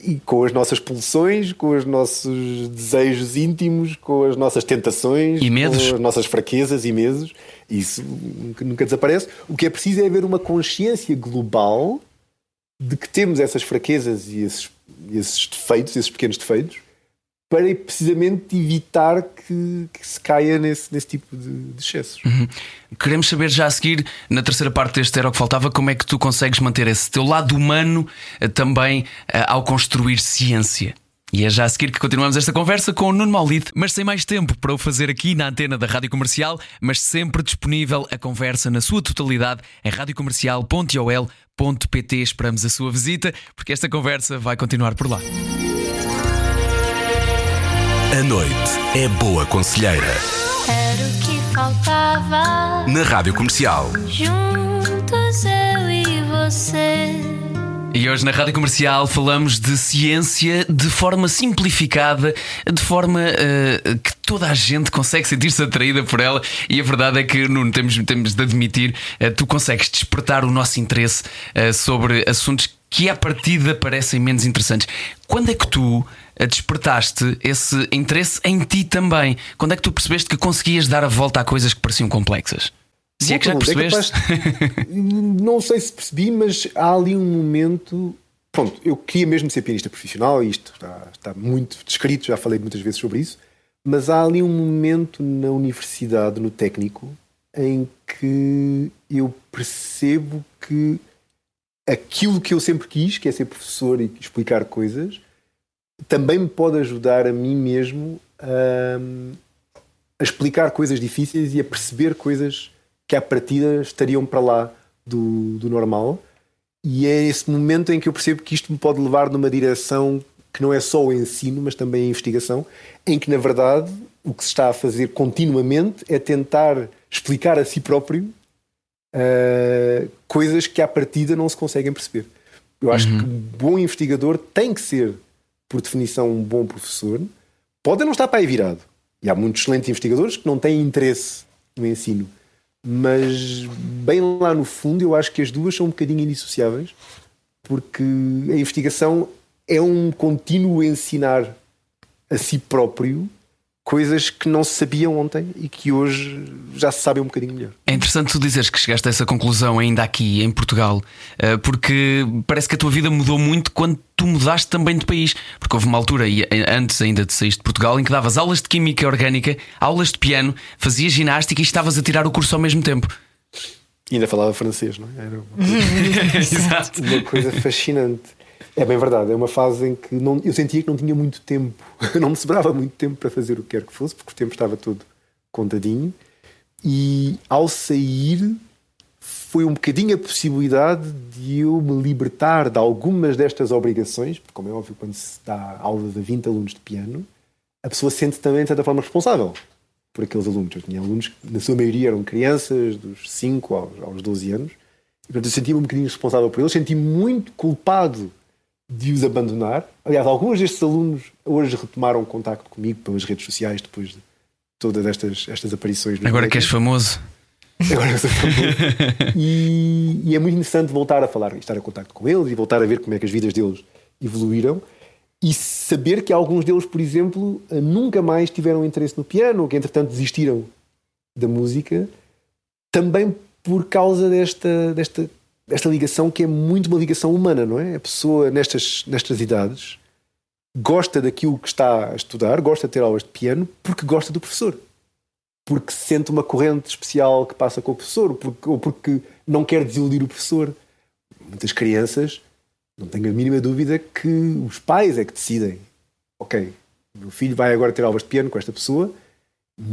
E com as nossas pulsões, com os nossos desejos íntimos, com as nossas tentações, E com as nossas fraquezas e medos, isso nunca, nunca desaparece. O que é preciso é haver uma consciência global de que temos essas fraquezas e esses, e esses defeitos, esses pequenos defeitos, para precisamente evitar que, que se caia nesse, nesse tipo de, de excessos. Queremos saber já a seguir, na terceira parte deste Era o que Faltava, como é que tu consegues manter esse teu lado humano eh, também eh, ao construir ciência. E é já a seguir que continuamos esta conversa com o Nuno Maulide, mas sem mais tempo para o fazer aqui na antena da Rádio Comercial, mas sempre disponível a conversa na sua totalidade em radiocomercial.ol.pt. Esperamos a sua visita, porque esta conversa vai continuar por lá. A noite é boa conselheira. Era o que faltava. Na Rádio Comercial. Juntos eu e você. E hoje na Rádio Comercial falamos de ciência de forma simplificada, de forma uh, que toda a gente consegue sentir-se atraída por ela. E a verdade é que, Nuno, temos, temos de admitir, uh, tu consegues despertar o nosso interesse uh, sobre assuntos que à partida parecem menos interessantes. Quando é que tu despertaste esse interesse em ti também? Quando é que tu percebeste que conseguias dar a volta a coisas que pareciam complexas? Se é que já percebeste? É não sei se percebi, mas há ali um momento. Pronto, eu queria mesmo ser pianista profissional, e isto está, está muito descrito, já falei muitas vezes sobre isso, mas há ali um momento na universidade, no técnico, em que eu percebo que aquilo que eu sempre quis, que é ser professor e explicar coisas, também me pode ajudar a mim mesmo a, a explicar coisas difíceis e a perceber coisas que à partida estariam para lá do, do normal. E é esse momento em que eu percebo que isto me pode levar numa direção que não é só o ensino, mas também a investigação, em que na verdade o que se está a fazer continuamente é tentar explicar a si próprio uh, coisas que à partida não se conseguem perceber. Eu acho uhum. que um bom investigador tem que ser, por definição, um bom professor. Pode não estar para aí virado. E há muitos excelentes investigadores que não têm interesse no ensino mas bem lá no fundo eu acho que as duas são um bocadinho indissociáveis, porque a investigação é um contínuo ensinar a si próprio coisas que não se sabiam ontem e que hoje já se sabem um bocadinho melhor. É interessante tu dizeres que chegaste a essa conclusão ainda aqui em Portugal, eh, porque parece que a tua vida mudou muito quando tu mudaste também de país. Porque houve uma altura, antes ainda de sair de Portugal, em que davas aulas de química orgânica, aulas de piano, fazias ginástica e estavas a tirar o curso ao mesmo tempo. E ainda falava francês, não é? Era uma, uma coisa fascinante. É bem verdade, é uma fase em que não, eu sentia que não tinha muito tempo, não me sobrava muito tempo para fazer o que quer que fosse, porque o tempo estava todo contadinho. E ao sair, foi um bocadinho a possibilidade de eu me libertar de algumas destas obrigações, porque, como é óbvio, quando se dá aula de 20 alunos de piano, a pessoa sente também, de certa forma, responsável por aqueles alunos. Eu tinha alunos que, na sua maioria, eram crianças, dos 5 aos, aos 12 anos, e portanto eu sentia-me um bocadinho responsável por eles, senti-me muito culpado de os abandonar. Aliás, alguns destes alunos hoje retomaram contacto comigo pelas redes sociais depois de todas estas, estas aparições. Agora que és famoso. Agora eu sou famoso. e, e, é muito interessante voltar a falar, estar em contacto com eles e voltar a ver como é que as vidas deles evoluíram e saber que alguns deles, por exemplo, nunca mais tiveram interesse no piano ou que entretanto desistiram da música também por causa desta, desta esta ligação que é muito uma ligação humana, não é? A pessoa nestas, nestas idades gosta daquilo que está a estudar, gosta de ter aulas de piano porque gosta do professor. Porque sente uma corrente especial que passa com o professor, ou porque, ou porque não quer desiludir o professor. Muitas crianças, não tenho a mínima dúvida que os pais é que decidem. Ok, meu filho vai agora ter aulas de piano com esta pessoa.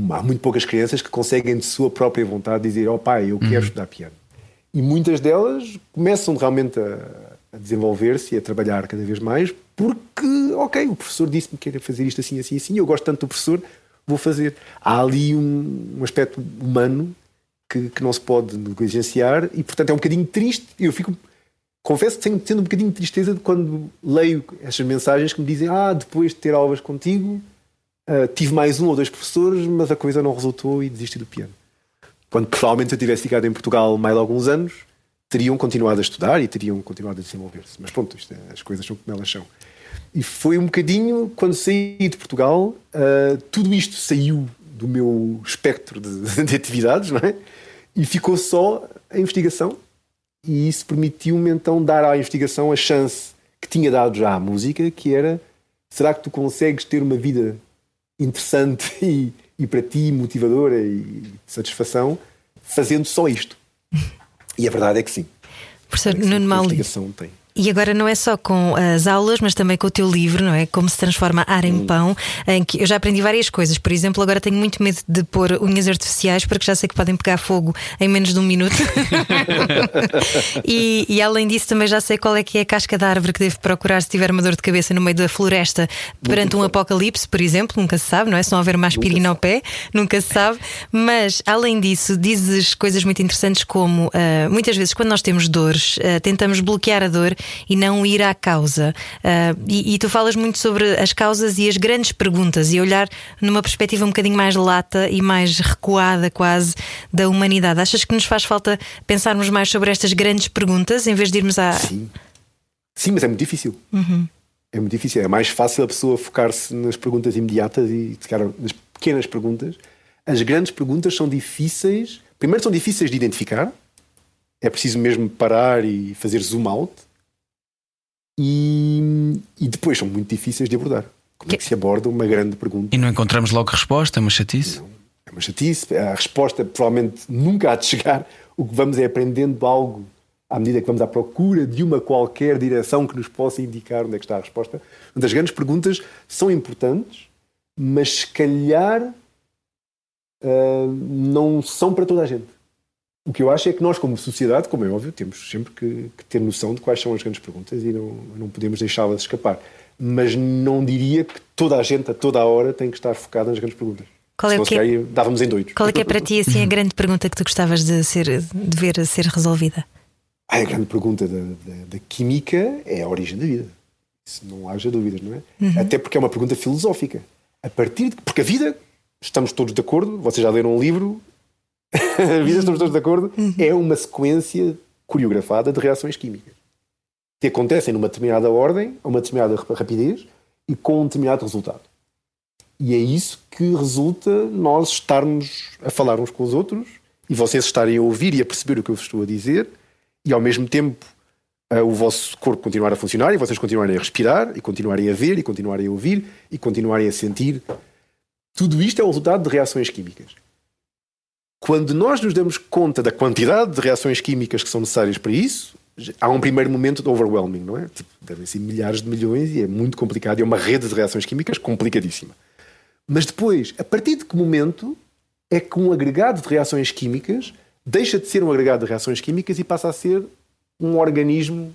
Há muito poucas crianças que conseguem de sua própria vontade dizer: Oh pai, eu quero uhum. estudar piano e muitas delas começam realmente a, a desenvolver-se e a trabalhar cada vez mais porque, ok, o professor disse-me que queria fazer isto assim, assim, assim, eu gosto tanto do professor, vou fazer. Há ali um, um aspecto humano que, que, não se pode negligenciar e, portanto, é um bocadinho triste. Eu fico, confesso que tenho tendo um bocadinho de tristeza de quando leio estas mensagens que me dizem: Ah, depois de ter aulas contigo, uh, tive mais um ou dois professores, mas a coisa não resultou e desisti do piano quando provavelmente eu tivesse ficado em Portugal mais alguns anos, teriam continuado a estudar e teriam continuado a desenvolver-se. Mas pronto, isto, é, as coisas são como elas são. E foi um bocadinho, quando saí de Portugal, uh, tudo isto saiu do meu espectro de, de, atividades, não é? E ficou só a investigação. E isso permitiu-me então dar à investigação a chance que tinha dado já à música, que era será que tu consegues ter uma vida interessante e, e para ti motivadora e de satisfação fazendo só isto. E a verdade é que sim. Professor Nuno Mauli. tem. E agora não é só com as aulas, mas também com o teu livro, não é? Como se transforma ar em pão, em que eu já aprendi várias coisas. Por exemplo, agora tenho muito medo de pôr unhas artificiais porque já sei que podem pegar fogo em menos de um minuto. e, e, além disso, também já sei qual é que é a casca da árvore que devo procurar se tiver uma dor de cabeça no meio da floresta perante um apocalipse, por exemplo. Nunca se sabe, não é? Se não houver uma aspirina ao pé, nunca se sabe. Mas além disso, dizes coisas muito interessantes como uh, muitas vezes quando nós temos dores, uh, tentamos bloquear a dor e não ir à causa. Uh, e, e, tu falas muito sobre as causas e as grandes perguntas e olhar numa perspectiva um bocadinho mais lata e mais recuada, quase, da humanidade. Achas que nos faz falta pensarmos mais sobre estas grandes perguntas em vez de irmos à. Sim, Sim mas é muito difícil. Uhum. É muito difícil. É mais fácil a pessoa focar-se nas perguntas imediatas e nas pequenas perguntas. As grandes perguntas são difíceis. Primeiro, são difíceis de identificar é preciso mesmo parar e fazer zoom out. E, e depois são muito difíceis de abordar. Como que... é que se aborda uma grande pergunta? E não encontramos logo resposta, é uma chatice? Não, é uma chatice. A resposta provavelmente nunca há de chegar. O que vamos é aprendendo algo à medida que vamos à procura de uma qualquer direção que nos possa indicar onde é que está a resposta. Uma das grandes perguntas são importantes, mas se calhar uh, não são para toda a gente. O que eu acho é que nós, como sociedade, como é óbvio, temos sempre que, que ter noção de quais são as grandes perguntas e não, não podemos deixá-las escapar. Mas não diria que toda a gente, a toda a hora, tem que estar focada nas grandes perguntas. Qual é, que é... dávamos em doidos. Qual é que é para ti assim, a grande pergunta que tu gostavas de, ser, de ver ser resolvida? Ah, a grande pergunta da, da, da, química é a origem da vida. Isso não haja dúvidas, não é? Uhum. Até porque é uma pergunta filosófica. A partir de. Porque a vida, estamos todos de acordo, vocês já leram um livro, a vida, estamos todos de acordo, uhum. é uma sequência coreografada de reações químicas que acontecem numa determinada ordem, a uma determinada rapidez e com um determinado resultado. E é isso que resulta nós estarmos a falar uns com os outros e vocês estarem a ouvir e a perceber o que eu vos estou a dizer e ao mesmo tempo uh, o vosso corpo continuar a funcionar e vocês continuarem a respirar e continuarem a ver e continuarem a ouvir e continuarem a sentir. Tudo isto é o resultado de reações químicas. Quando nós nos damos conta da quantidade de reações químicas que são necessárias para isso, há um primeiro momento de overwhelming, não é? Tipo, devem ser milhares de milhões e é muito complicado. É uma rede de reações químicas complicadíssima. Mas depois, a partir de que momento é que um agregado de reações químicas deixa de ser um agregado de reações químicas e passa a ser um organismo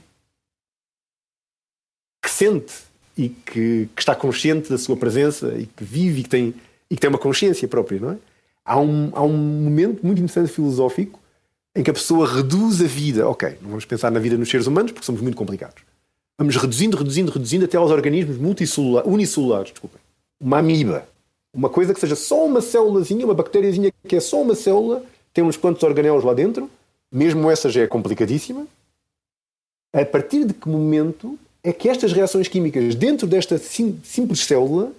que sente e que, que está consciente da sua presença e que vive e que tem, e que tem uma consciência própria, não é? Há um, há um momento muito interessante filosófico em que a pessoa reduz a vida. Ok, não vamos pensar na vida nos seres humanos porque somos muito complicados. Vamos reduzindo, reduzindo, reduzindo até aos organismos unicelulares, desculpem. Uma amiba. Uma coisa que seja só uma célulazinha, uma bactériazinha que é só uma célula, tem uns quantos organelos lá dentro, mesmo essa já é complicadíssima. A partir de que momento é que estas reações químicas dentro desta sim, simples célula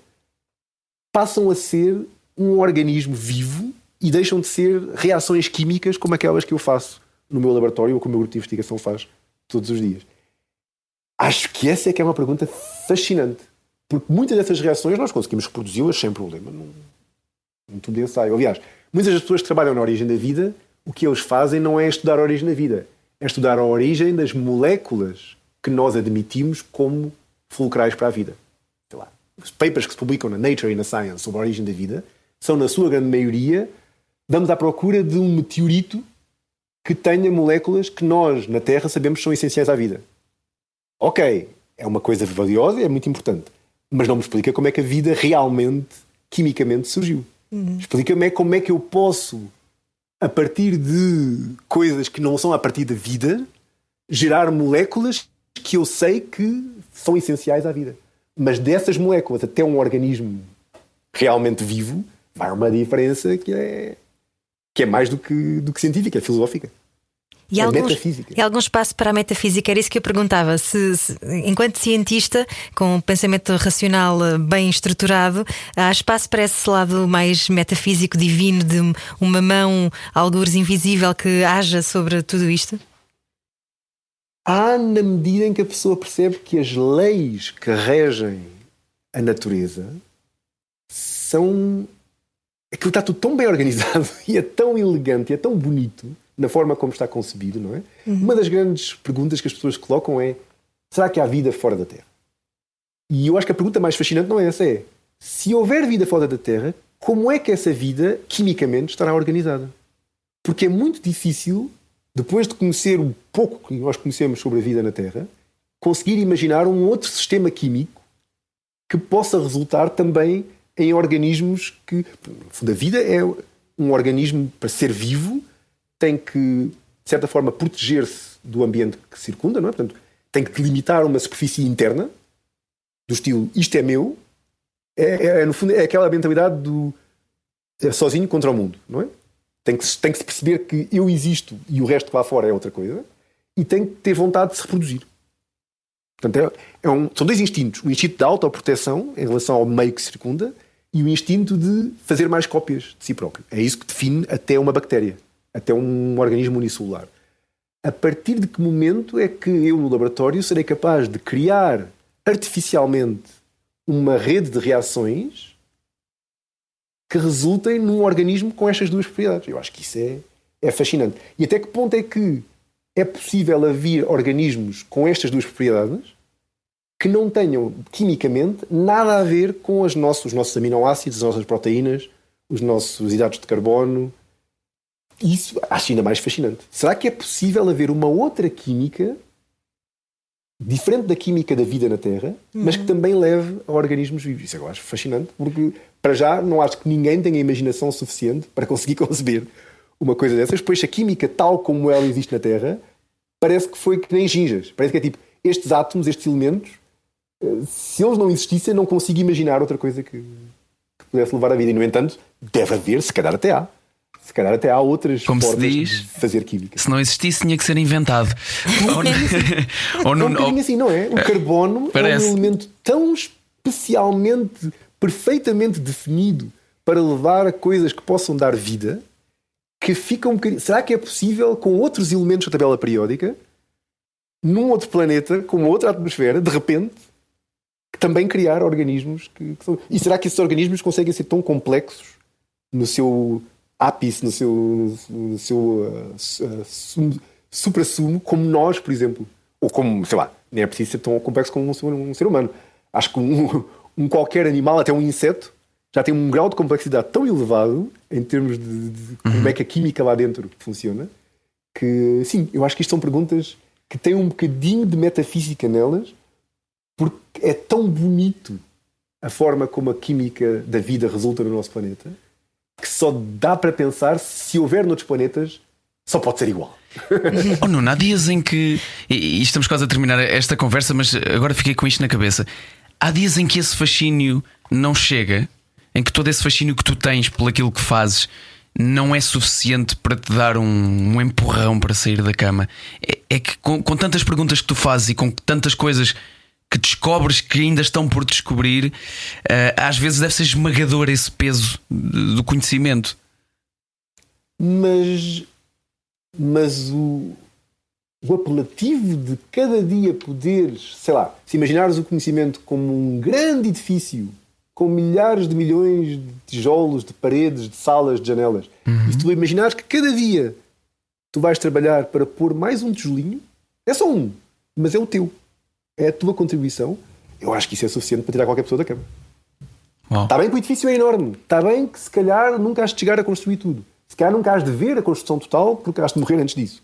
passam a ser um organismo vivo e deixam de ser reações químicas como aquelas que eu faço no meu laboratório ou que o meu grupo de investigação faz todos os dias. Acho que essa é que é uma pergunta fascinante. Porque muitas dessas reações nós conseguimos reproduzi-las sem problema. Num, num tudo de ensaio. Aliás, muitas das pessoas que trabalham na origem da vida, o que eles fazem não é estudar a origem da vida, é estudar a origem das moléculas que nós admitimos como fulcrais para a vida. Sei lá, os papers que se publicam na Nature e na Science sobre a origem da vida são, na sua grande maioria, damos à procura de um meteorito que tenha moléculas que nós, na Terra, sabemos que são essenciais à vida. Ok, é uma coisa valiosa e é muito importante, mas não me explica como é que a vida realmente, quimicamente, surgiu. Uhum. Explica-me é como é que eu posso, a partir de coisas que não são a partir da vida, gerar moléculas que eu sei que são essenciais à vida. Mas dessas moléculas até um organismo realmente vivo, vai uma diferença que é, que é mais do que, do que científica, é filosófica. E é alguns, metafísica. E algum espaço para a metafísica? Era isso que eu perguntava. Se, se, enquanto cientista, com um pensamento racional eh, bem estruturado, há espaço para esse lado mais metafísico, divino, de uma mão, algures invisível, que haja sobre tudo isto? Há na medida em que a pessoa percebe que as leis que regem a natureza são aquilo está tudo tão bem organizado e é tão elegante e é tão bonito na forma como está concebido, não é? Uhum. Uma das grandes perguntas que as pessoas colocam é: será que há vida fora da Terra? E eu acho que a pergunta mais fascinante não é essa, é: se houver vida fora da Terra, como é que essa vida quimicamente estará organizada? Porque é muito difícil, depois de conhecer o pouco que nós conhecemos sobre a vida na Terra, conseguir imaginar um outro sistema químico que possa resultar também em organismos que. No fundo, a vida é um organismo, para ser vivo, tem que, de certa forma, proteger-se do ambiente que circunda, não é? Portanto, tem que delimitar uma superfície interna do estilo isto é meu, é, é, é, no fundo é aquela mentalidade do é sozinho contra o mundo, não é? Tem que, tem que se perceber que eu existo e o resto lá fora é outra coisa e tem que ter vontade de se reproduzir. Portanto, é, é um, são dois instintos: o instinto da autoproteção em relação ao meio que circunda e o instinto de fazer mais cópias de si próprio. É isso que define até uma bactéria, até um organismo unicelular. A partir de que momento é que eu, no laboratório, serei capaz de criar artificialmente uma rede de reações que resultem num organismo com estas duas propriedades? Eu acho que isso é, é fascinante. E até que ponto é que é possível haver organismos com estas duas propriedades que não tenham quimicamente nada a ver com as nossas, os nossos aminoácidos, as nossas proteínas, os nossos hidratos de carbono. Isso acho ainda mais fascinante. Será que é possível haver uma outra química diferente da química da vida na Terra, uhum. mas que também leve a organismos vivos? Isso eu acho fascinante, porque para já não acho que ninguém tenha imaginação suficiente para conseguir conceber uma coisa dessas, pois a química tal como ela existe na Terra parece que foi que nem ginjas. Parece que é tipo, estes átomos, estes elementos, eh, se eles não existissem, não consigo imaginar outra coisa que, que pudesse levar a vida. E, no entanto, deve haver, se calhar até há. Se calhar até há outras Como formas diz, de fazer química. Se não existisse, tinha que ser inventado. ou, não, é um assim, não é? O carbono Parece. é um elemento tão especialmente, perfeitamente definido para levar a coisas que possam dar vida que fica um bocadinho. Será que é possível, com outros elementos da tabela periódica, num outro planeta, com outra atmosfera, de repente, também criar organismos que, que são... E será que esses organismos conseguem ser tão complexos no seu ápice, no seu, no seu uh, uh, supra-sumo, como nós, por exemplo? Ou como, sei lá, nem é preciso ser tão complexo como um ser, um ser humano. Acho que um, um qualquer animal, até um inseto, já tem um grau de complexidade tão elevado em termos de, de como uhum. é que a química lá dentro funciona que sim, eu acho que isto são perguntas que têm um bocadinho de metafísica nelas porque é tão bonito a forma como a química da vida resulta no nosso planeta que só dá para pensar se houver noutros planetas só pode ser igual. oh, não, há dias em que. E estamos quase a terminar esta conversa, mas agora fiquei com isto na cabeça. Há dias em que esse fascínio não chega em que todo esse fascínio que tu tens por aquilo que fazes não é suficiente para te dar um, um empurrão para sair da cama. É, é que com, com, tantas perguntas que tu fazes e com tantas coisas que descobres que ainda estão por descobrir, uh, às vezes deve ser esmagador esse peso do conhecimento. Mas, mas o, o apelativo de cada dia poderes, sei lá, se imaginares o conhecimento como um grande edifício com milhares de milhões de tijolos, de paredes, de salas, de janelas. Uhum. E se tu imaginares que cada dia tu vais trabalhar para pôr mais um tijolinho, é só um, mas é o teu. É a tua contribuição. Eu acho que isso é suficiente para tirar qualquer pessoa da cama. Está bem que o edifício é enorme. Está bem que se calhar nunca has de chegar a construir tudo. Se calhar nunca has de ver a construção total porque has de morrer antes disso.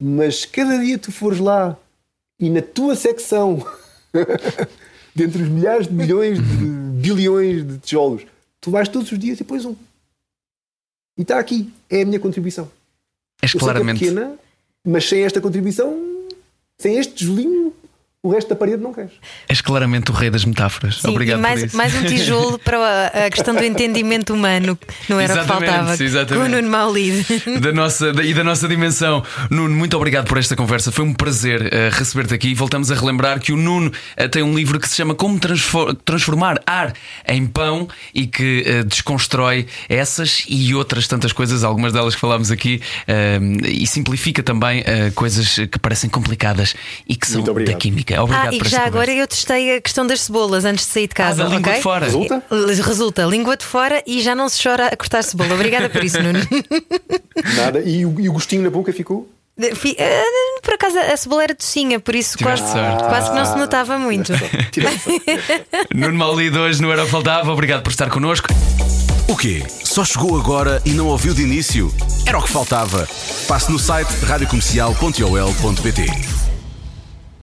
Mas cada dia tu fores lá e na tua secção, dentre os milhares de milhões de bilhões de tijolos. Tu vais todos os dias e pões um. E está aqui. É a minha contribuição. És claramente. É pequena, mas sem esta contribuição, sem este tijolinho, o resto da parede não queres. És claramente o rei das metáforas. Sim, Obrigado mais, por isso. mais um tijolo para a questão do entendimento humano, não era o que faltava. Exatamente. Com o Nuno Maulid. Da nossa, da, e da nossa dimensão. Nuno, muito obrigado por esta conversa. Foi um prazer uh, receber-te aqui. Voltamos a relembrar que o Nuno uh, tem um livro que se chama Como Transformar Ar em Pão e que uh, desconstrói essas e outras tantas coisas, algumas delas que falámos aqui, e simplifica também coisas que parecem complicadas e que são da química. Obrigado ah, e já agora eu testei a questão das cebolas antes de sair de casa. Ah, língua okay? de fora. Resulta? Resulta, língua de fora e já não se chora a cortar cebola. Obrigada por isso, Nuno. Nada. E o, e o gostinho na boca ficou? Eh, por acaso a cebola era docinha, por isso quase, quase que não se notava muito. Nuno Maulido hoje não era faltava. Obrigado por estar connosco. O quê? Só chegou agora e não ouviu de início? Era o que faltava. Passe no site radiocomercial.ol.pt